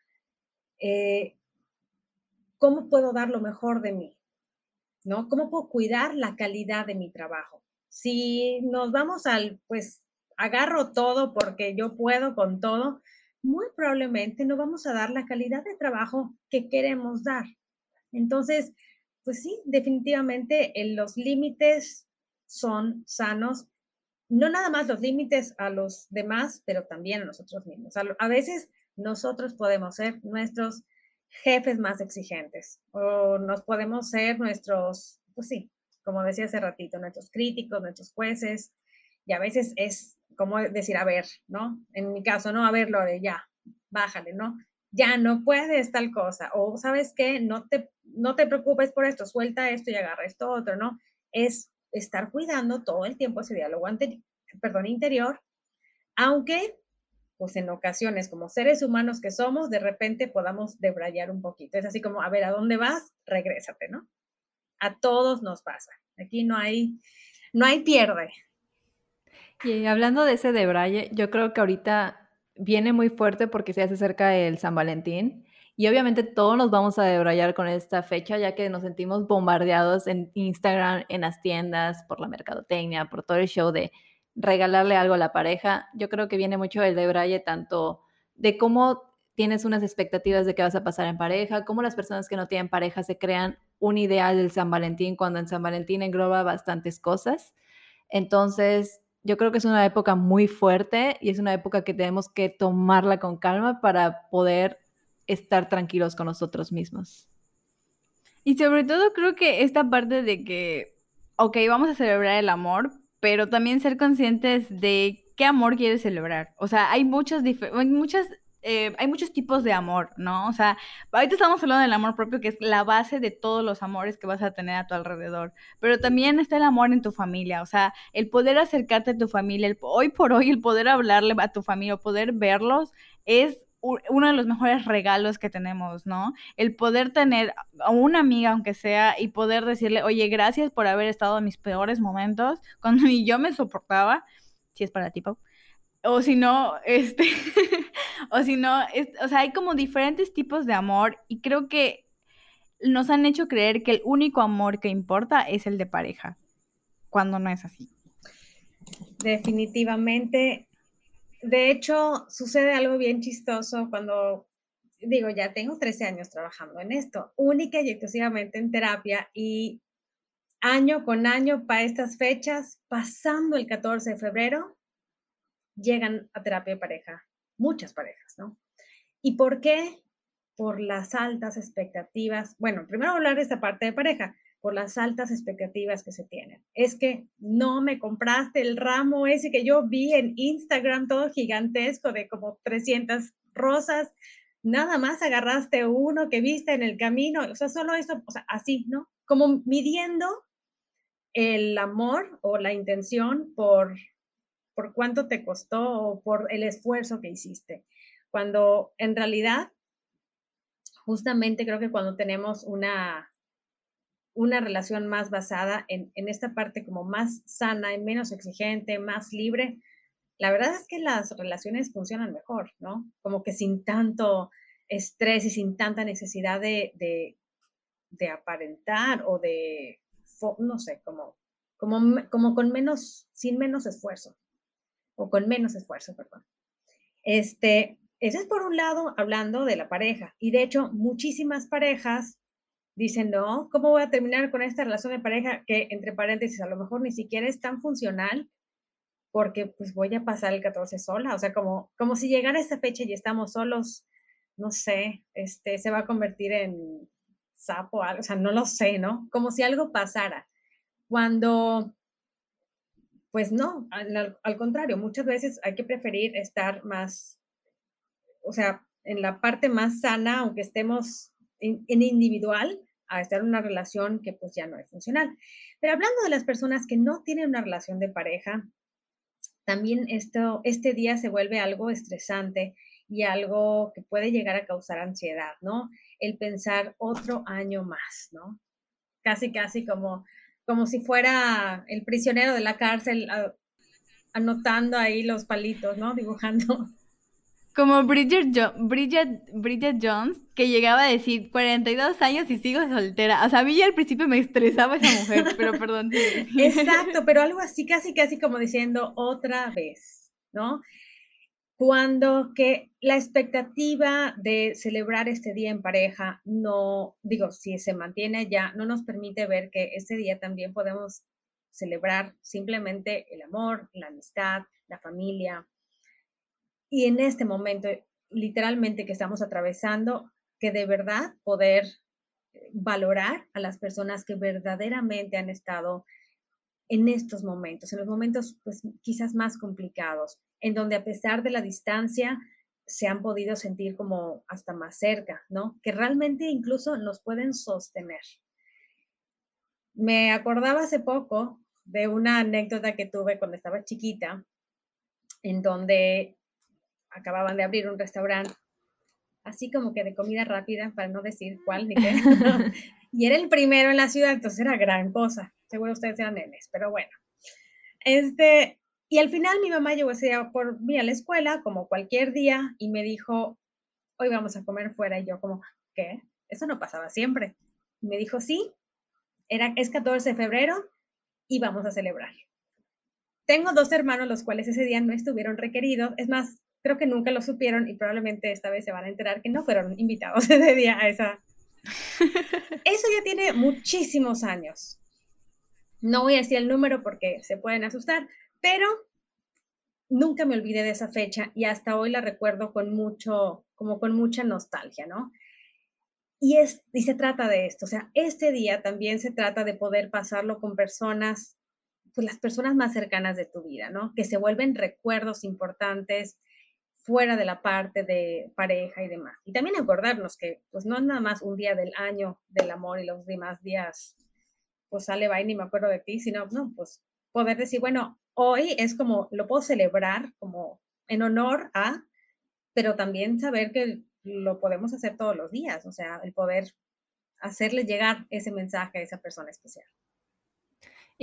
eh, ¿cómo puedo dar lo mejor de mí? ¿No? ¿Cómo puedo cuidar la calidad de mi trabajo? Si nos vamos al, pues, agarro todo porque yo puedo con todo, muy probablemente no vamos a dar la calidad de trabajo que queremos dar. Entonces, pues sí, definitivamente los límites son sanos, no nada más los límites a los demás, pero también a nosotros mismos. A, veces nosotros podemos ser nuestros jefes más exigentes o nos podemos ser nuestros, pues sí, como decía hace ratito, nuestros críticos, nuestros jueces, y a veces es como decir, a ver, ¿no? En mi caso, no, a ver, lo de ya, bájale, ¿no? Ya no puedes tal cosa, o sabes qué, no te, no te preocupes por esto, suelta esto y agarra esto otro, ¿no? Es estar cuidando todo el tiempo ese diálogo perdón, interior, aunque pues en ocasiones como seres humanos que somos, de repente podamos debrayar un poquito. Es así como, a ver, ¿a dónde vas? Regrésate, ¿no? A todos nos pasa. Aquí no hay, no hay pierde. Y hablando de ese debraye, yo creo que ahorita viene muy fuerte porque se hace cerca el San Valentín. Y obviamente todos nos vamos a debrayar con esta fecha, ya que nos sentimos bombardeados en Instagram, en las tiendas, por la mercadotecnia, por todo el show de regalarle algo a la pareja. Yo creo que viene mucho el debraye tanto de cómo tienes unas expectativas de qué vas a pasar en pareja, cómo las personas que no tienen pareja se crean un ideal del San Valentín cuando en San Valentín engloba bastantes cosas. Entonces, yo creo que es una época muy fuerte y es una época que tenemos que tomarla con calma para poder estar tranquilos con nosotros mismos. Y sobre todo creo que esta parte de que, ok, vamos a celebrar el amor, pero también ser conscientes de qué amor quieres celebrar. O sea, hay muchas, hay muchas eh, hay muchos tipos de amor, ¿no? O sea, ahorita estamos hablando del amor propio, que es la base de todos los amores que vas a tener a tu alrededor, pero también está el amor en tu familia, o sea, el poder acercarte a tu familia, el, hoy por hoy el poder hablarle a tu familia, poder verlos, es uno de los mejores regalos que tenemos, ¿no? El poder tener a una amiga, aunque sea, y poder decirle, oye, gracias por haber estado en mis peores momentos, cuando ni yo me soportaba, si es para ti, Pau. O si no, este, o si no, o sea, hay como diferentes tipos de amor y creo que nos han hecho creer que el único amor que importa es el de pareja, cuando no es así. Definitivamente. De hecho, sucede algo bien chistoso cuando, digo, ya tengo 13 años trabajando en esto, única y exclusivamente en terapia y año con año para estas fechas, pasando el 14 de febrero, llegan a terapia de pareja, muchas parejas, ¿no? ¿Y por qué? Por las altas expectativas. Bueno, primero hablar de esta parte de pareja, por las altas expectativas que se tienen. Es que no me compraste el ramo ese que yo vi en Instagram, todo gigantesco de como 300 rosas, nada más agarraste uno que viste en el camino, o sea, solo eso, o sea, así, ¿no? Como midiendo el amor o la intención por por cuánto te costó o por el esfuerzo que hiciste. Cuando en realidad, justamente creo que cuando tenemos una, una relación más basada en, en esta parte como más sana, y menos exigente, más libre, la verdad es que las relaciones funcionan mejor, ¿no? Como que sin tanto estrés y sin tanta necesidad de, de, aparentar o de, no sé, como, como, como con menos, sin menos esfuerzo o con menos esfuerzo, perdón. Este, ese es por un lado hablando de la pareja. Y de hecho, muchísimas parejas dicen, no, ¿cómo voy a terminar con esta relación de pareja que, entre paréntesis, a lo mejor ni siquiera es tan funcional? Porque pues voy a pasar el 14 sola. O sea, como, como si llegara esta fecha y estamos solos, no sé, este, se va a convertir en sapo, o sea, no lo sé, ¿no? Como si algo pasara. Cuando pues no, al, contrario, muchas veces hay que preferir estar más, o sea, en la parte más sana, aunque estemos en, individual, a estar en una relación que pues ya no es funcional. Pero hablando de las personas que no tienen una relación de pareja, también esto, este día se vuelve algo estresante y algo que puede llegar a causar ansiedad, ¿no? El pensar otro año más, ¿no? Casi, casi como, como si fuera el prisionero de la cárcel anotando ahí los palitos, ¿no? Dibujando. Como Bridget, Bridget, Bridget Jones, que llegaba a decir 42 años y sigo soltera. O sea, a mí ya al principio me estresaba esa mujer, pero perdón. Exacto, pero algo así, casi, casi como diciendo otra vez, ¿no? cuando que la expectativa de celebrar este día en pareja no, digo, si se mantiene ya, no nos permite ver que ese día también podemos celebrar simplemente el amor, la amistad, la familia. Y en este momento, literalmente que estamos atravesando, que de verdad poder eh, valorar a las personas que verdaderamente han estado en estos momentos, en los momentos pues quizás más complicados, en donde a pesar de la distancia se han podido sentir como hasta más cerca, ¿no? Que realmente incluso nos pueden sostener. Me acordaba hace poco de una anécdota que tuve cuando estaba chiquita, en donde acababan de abrir un restaurante, así como que de comida rápida, para no decir cuál ni qué. y era el primero en la ciudad, entonces era gran cosa. Seguro ustedes eran nenes, pero bueno. Este, y al final mi mamá llegó ese día por mí a la escuela, como cualquier día, y me dijo, hoy vamos a comer fuera. Y yo como, ¿qué? Eso no pasaba siempre. Y me dijo, sí, era, es 14 de febrero y vamos a celebrar. Tengo dos hermanos los cuales ese día no estuvieron requeridos. Es más, creo que nunca lo supieron y probablemente esta vez se van a enterar que no fueron invitados ese día a esa. Eso ya tiene muchísimos años. No voy a decir el número porque se pueden asustar, pero nunca me olvidé de esa fecha y hasta hoy la recuerdo con mucho, como con mucha nostalgia, ¿no? Y, es, y se trata de esto, o sea, este día también se trata de poder pasarlo con personas, pues las personas más cercanas de tu vida, ¿no? Que se vuelven recuerdos importantes fuera de la parte de pareja y demás. Y también acordarnos que pues no es nada más un día del año del amor y los demás días pues sale va y ni me acuerdo de ti, sino, no, pues poder decir, bueno, hoy es como, lo puedo celebrar como en honor a, pero también saber que lo podemos hacer todos los días, o sea, el poder hacerle llegar ese mensaje a esa persona especial.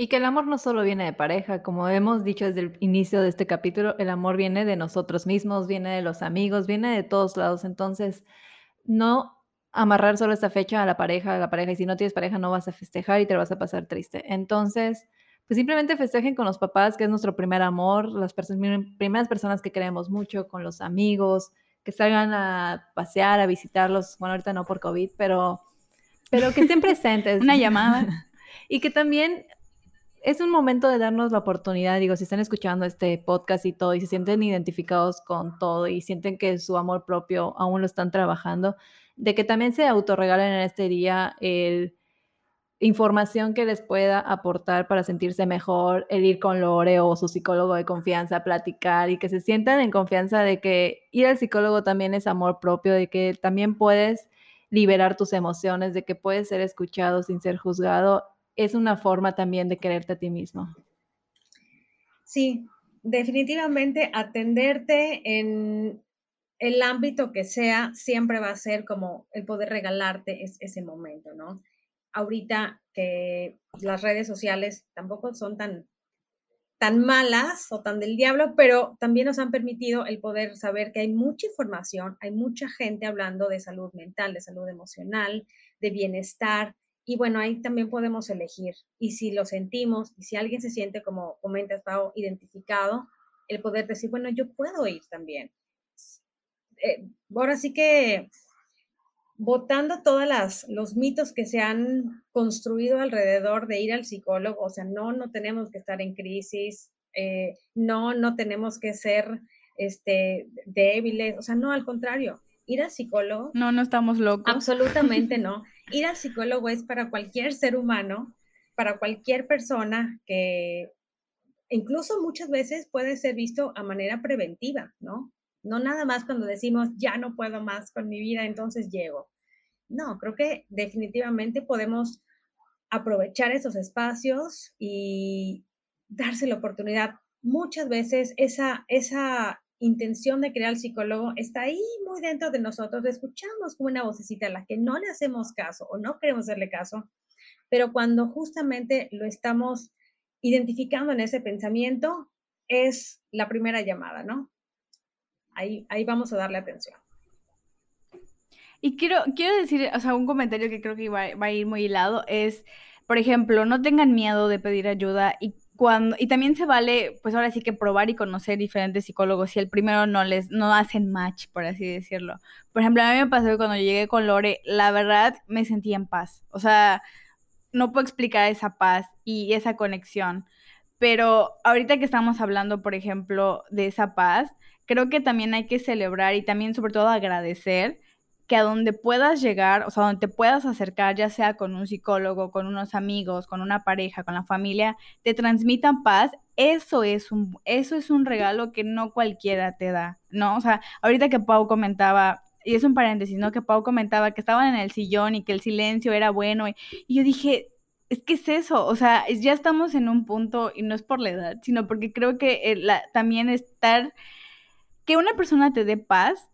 Y que el amor no solo viene de pareja, como hemos dicho desde el inicio de este capítulo, el amor viene de nosotros mismos, viene de los amigos, viene de todos lados. Entonces, no amarrar solo esta fecha a la pareja, a la pareja, y si no tienes pareja no vas a festejar y te vas a pasar triste. Entonces, pues simplemente festejen con los papás, que es nuestro primer amor, las primeras personas que queremos mucho, con los amigos, que salgan a pasear, a visitarlos, bueno, ahorita no por COVID, pero, pero que estén presentes. Una llamada. y que también es un momento de darnos la oportunidad, digo, si están escuchando este podcast y todo y se sienten identificados con todo y sienten que su amor propio aún lo están trabajando, de que también se autorregalen en este día el información que les pueda aportar para sentirse mejor, el ir con Lore o su psicólogo de confianza, platicar y que se sientan en confianza de que ir al psicólogo también es amor propio, de que también puedes liberar tus emociones, de que puedes ser escuchado sin ser juzgado, es una forma también de quererte a ti mismo. Sí, definitivamente atenderte en el ámbito que sea, siempre va a ser como el poder regalarte ese momento, ¿no? Ahorita que las redes sociales tampoco son tan, tan malas o tan del diablo, pero también nos han permitido el poder saber que hay mucha información, hay mucha gente hablando de salud mental, de salud emocional, de bienestar, y bueno, ahí también podemos elegir. Y si lo sentimos, y si alguien se siente, como comentas, Pau, identificado, el poder decir, bueno, yo puedo ir también. Eh, ahora sí que votando todos los mitos que se han construido alrededor de ir al psicólogo, o sea, no, no tenemos que estar en crisis, eh, no, no tenemos que ser este, débiles, o sea, no, al contrario, ir al psicólogo. No, no estamos locos. Absolutamente no. Ir al psicólogo es para cualquier ser humano, para cualquier persona que incluso muchas veces puede ser visto a manera preventiva, ¿no? No nada más cuando decimos, ya no puedo más con mi vida, entonces llego. No, creo que definitivamente podemos aprovechar esos espacios y darse la oportunidad. Muchas veces esa, esa intención de crear al psicólogo está ahí muy dentro de nosotros. Escuchamos como una vocecita a la que no le hacemos caso o no queremos hacerle caso, pero cuando justamente lo estamos identificando en ese pensamiento, es la primera llamada, ¿no? ahí, vamos a darle atención. Y quiero, quiero decir, o sea, un comentario que creo que va, va, a ir muy hilado es, por ejemplo, no tengan miedo de pedir ayuda y y también se vale, pues ahora sí que probar y conocer diferentes psicólogos si el primero no les, no hacen match, por así decirlo. Por ejemplo, a mí me pasó cuando llegué con Lore, la verdad me sentí en paz. O sea, no puedo explicar esa paz y esa conexión. Pero ahorita que estamos hablando, por ejemplo, de esa paz, creo que también hay que celebrar y también sobre todo agradecer que a donde puedas llegar, o sea, donde te puedas acercar, ya sea con un psicólogo, con unos amigos, con una pareja, con la familia, te transmitan paz, eso es un, eso es un regalo que no cualquiera te da, ¿no? O sea, ahorita que Pau comentaba, y es un paréntesis, ¿no? Que Pau comentaba que estaban en el sillón y que el silencio era bueno, y, yo dije, es que es eso, o sea, ya estamos en un punto, y no es por la edad, sino porque creo que la, también estar, que una persona te dé paz,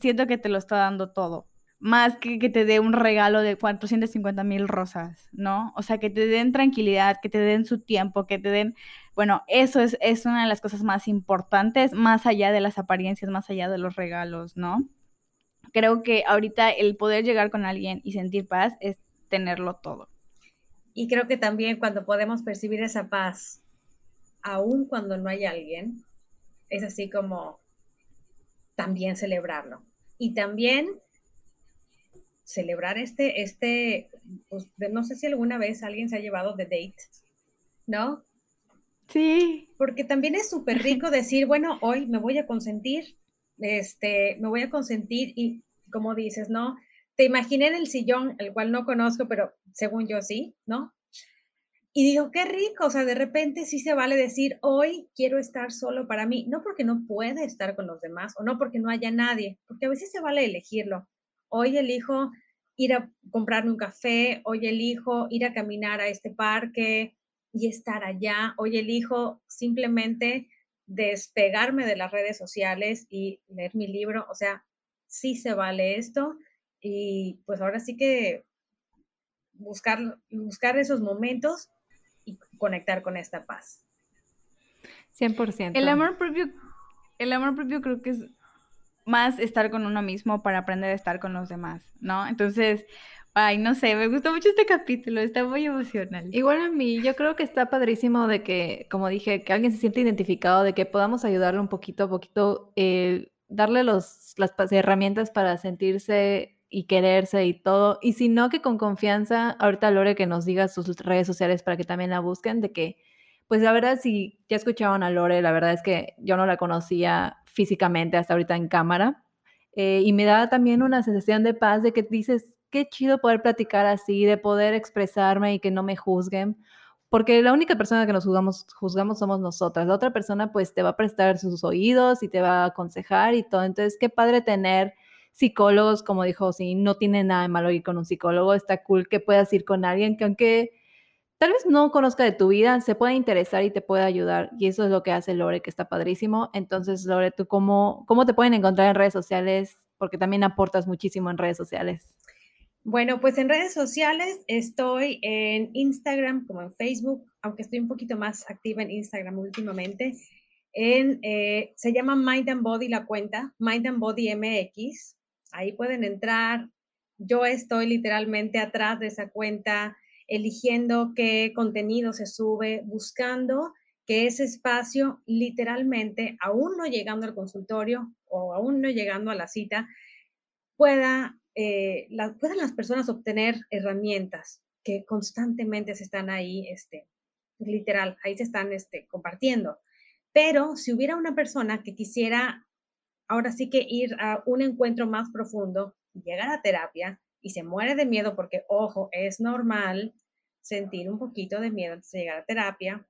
siento que te lo está dando todo. Más que que te dé un regalo de 450 mil rosas, ¿no? O sea, que te den tranquilidad, que te den su tiempo, que te den... Bueno, eso es, es una de las cosas más importantes, más allá de las apariencias, más allá de los regalos, ¿no? Creo que ahorita el poder llegar con alguien y sentir paz es tenerlo todo. Y creo que también cuando podemos percibir esa paz, aun cuando no hay alguien, es así como también celebrarlo. Y también celebrar este, este, pues, no sé si alguna vez alguien se ha llevado de date, ¿no? Sí. Porque también es súper rico decir, bueno, hoy me voy a consentir, este, me voy a consentir y como dices, ¿no? Te imaginé en el sillón, el cual no conozco, pero según yo sí, ¿no? Y digo, qué rico, o sea, de repente sí se vale decir, hoy quiero estar solo para mí, no porque no pueda estar con los demás o no porque no haya nadie, porque a veces se vale elegirlo. Hoy elijo ir a comprarme un café, hoy elijo ir a caminar a este parque y estar allá, hoy elijo simplemente despegarme de las redes sociales y leer mi libro, o sea, sí se vale esto y pues ahora sí que buscar, buscar esos momentos conectar con esta paz. 100%. El amor propio, el amor propio creo que es más estar con uno mismo para aprender a estar con los demás, ¿no? Entonces, ay, no sé, me gustó mucho este capítulo, está muy emocional. Igual a mí, yo creo que está padrísimo de que, como dije, que alguien se siente identificado, de que podamos ayudarle un poquito a poquito, eh, darle los, las herramientas para sentirse y quererse y todo. Y si no, que con confianza, ahorita Lore que nos diga sus redes sociales para que también la busquen, de que, pues la verdad, si ya escuchaban a Lore, la verdad es que yo no la conocía físicamente hasta ahorita en cámara. Eh, y me da también una sensación de paz de que dices, qué chido poder platicar así, de poder expresarme y que no me juzguen. Porque la única persona que nos juzgamos, juzgamos somos nosotras. La otra persona pues te va a prestar sus oídos y te va a aconsejar y todo. Entonces, qué padre tener psicólogos, como dijo, si no tiene nada de malo ir con un psicólogo, está cool que puedas ir con alguien que aunque tal vez no conozca de tu vida, se pueda interesar y te pueda ayudar. Y eso es lo que hace Lore, que está padrísimo. Entonces, Lore, ¿tú cómo, cómo te pueden encontrar en redes sociales? Porque también aportas muchísimo en redes sociales. Bueno, pues en redes sociales estoy en Instagram como en Facebook, aunque estoy un poquito más activa en Instagram últimamente. En, eh, se llama Mind and Body la cuenta, Mind and Body MX. Ahí pueden entrar. Yo estoy literalmente atrás de esa cuenta, eligiendo qué contenido se sube, buscando que ese espacio, literalmente, aún no llegando al consultorio o aún no llegando a la cita, pueda, eh, puedan las personas obtener herramientas que constantemente se están ahí, este, literal, ahí se están este, compartiendo. Pero si hubiera una persona que quisiera ahora sí que ir a un encuentro más profundo, llegar a terapia y se muere de miedo porque, ojo, es normal sentir un poquito de miedo antes de llegar a terapia,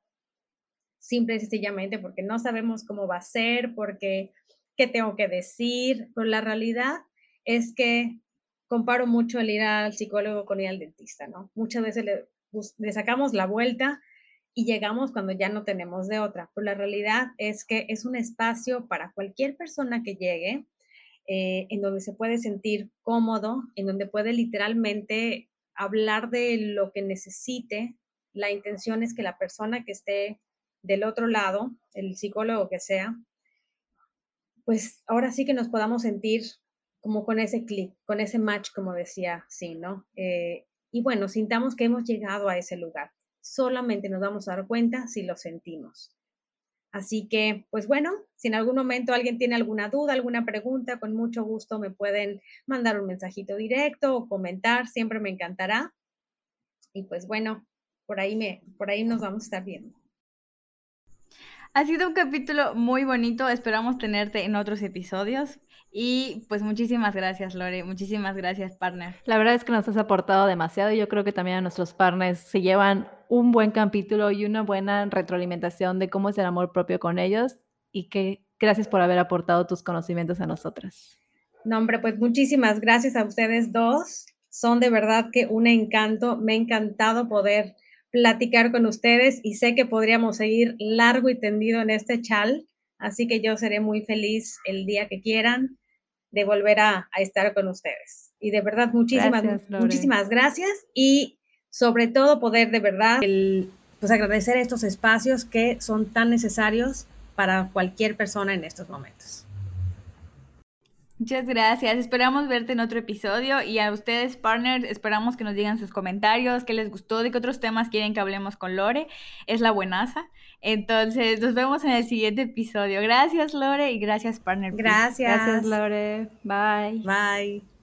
simple y sencillamente porque no sabemos cómo va a ser, porque qué tengo que decir, pero la realidad es que comparo mucho el ir al psicólogo con ir al dentista, ¿no? Muchas veces le, le sacamos la vuelta y llegamos cuando ya no tenemos de otra. Pero la realidad es que es un espacio para cualquier persona que llegue, eh, en donde se puede sentir cómodo, en donde puede literalmente hablar de lo que necesite. La intención es que la persona que esté del otro lado, el psicólogo que sea, pues ahora sí que nos podamos sentir como con ese clic, con ese match, como decía, sí, ¿no? Eh, y bueno, sintamos que hemos llegado a ese lugar solamente nos vamos a dar cuenta si lo sentimos. Así que, pues bueno, si en algún momento alguien tiene alguna duda, alguna pregunta, con mucho gusto me pueden mandar un mensajito directo o comentar, siempre me encantará. Y pues bueno, por ahí, me, por ahí nos vamos a estar viendo. Ha sido un capítulo muy bonito, esperamos tenerte en otros episodios. Y pues muchísimas gracias, Lore, muchísimas gracias, partner. La verdad es que nos has aportado demasiado y yo creo que también a nuestros partners se llevan un buen capítulo y una buena retroalimentación de cómo es el amor propio con ellos y que gracias por haber aportado tus conocimientos a nosotras. No, hombre, pues muchísimas gracias a ustedes dos. Son de verdad que un encanto. Me ha encantado poder platicar con ustedes y sé que podríamos seguir largo y tendido en este chal. Así que yo seré muy feliz el día que quieran de volver a, estar con ustedes. Y de verdad, muchísimas, muchísimas gracias y sobre todo poder de verdad el, pues agradecer estos espacios que son tan necesarios para cualquier persona en estos momentos. Muchas gracias. Esperamos verte en otro episodio y a ustedes, partners, esperamos que nos digan sus comentarios, qué les gustó, de qué otros temas quieren que hablemos con Lore. Es la buenaza. Entonces, nos vemos en el siguiente episodio. Gracias, Lore, y gracias, partner. Gracias. Gracias, Lore. Bye. Bye.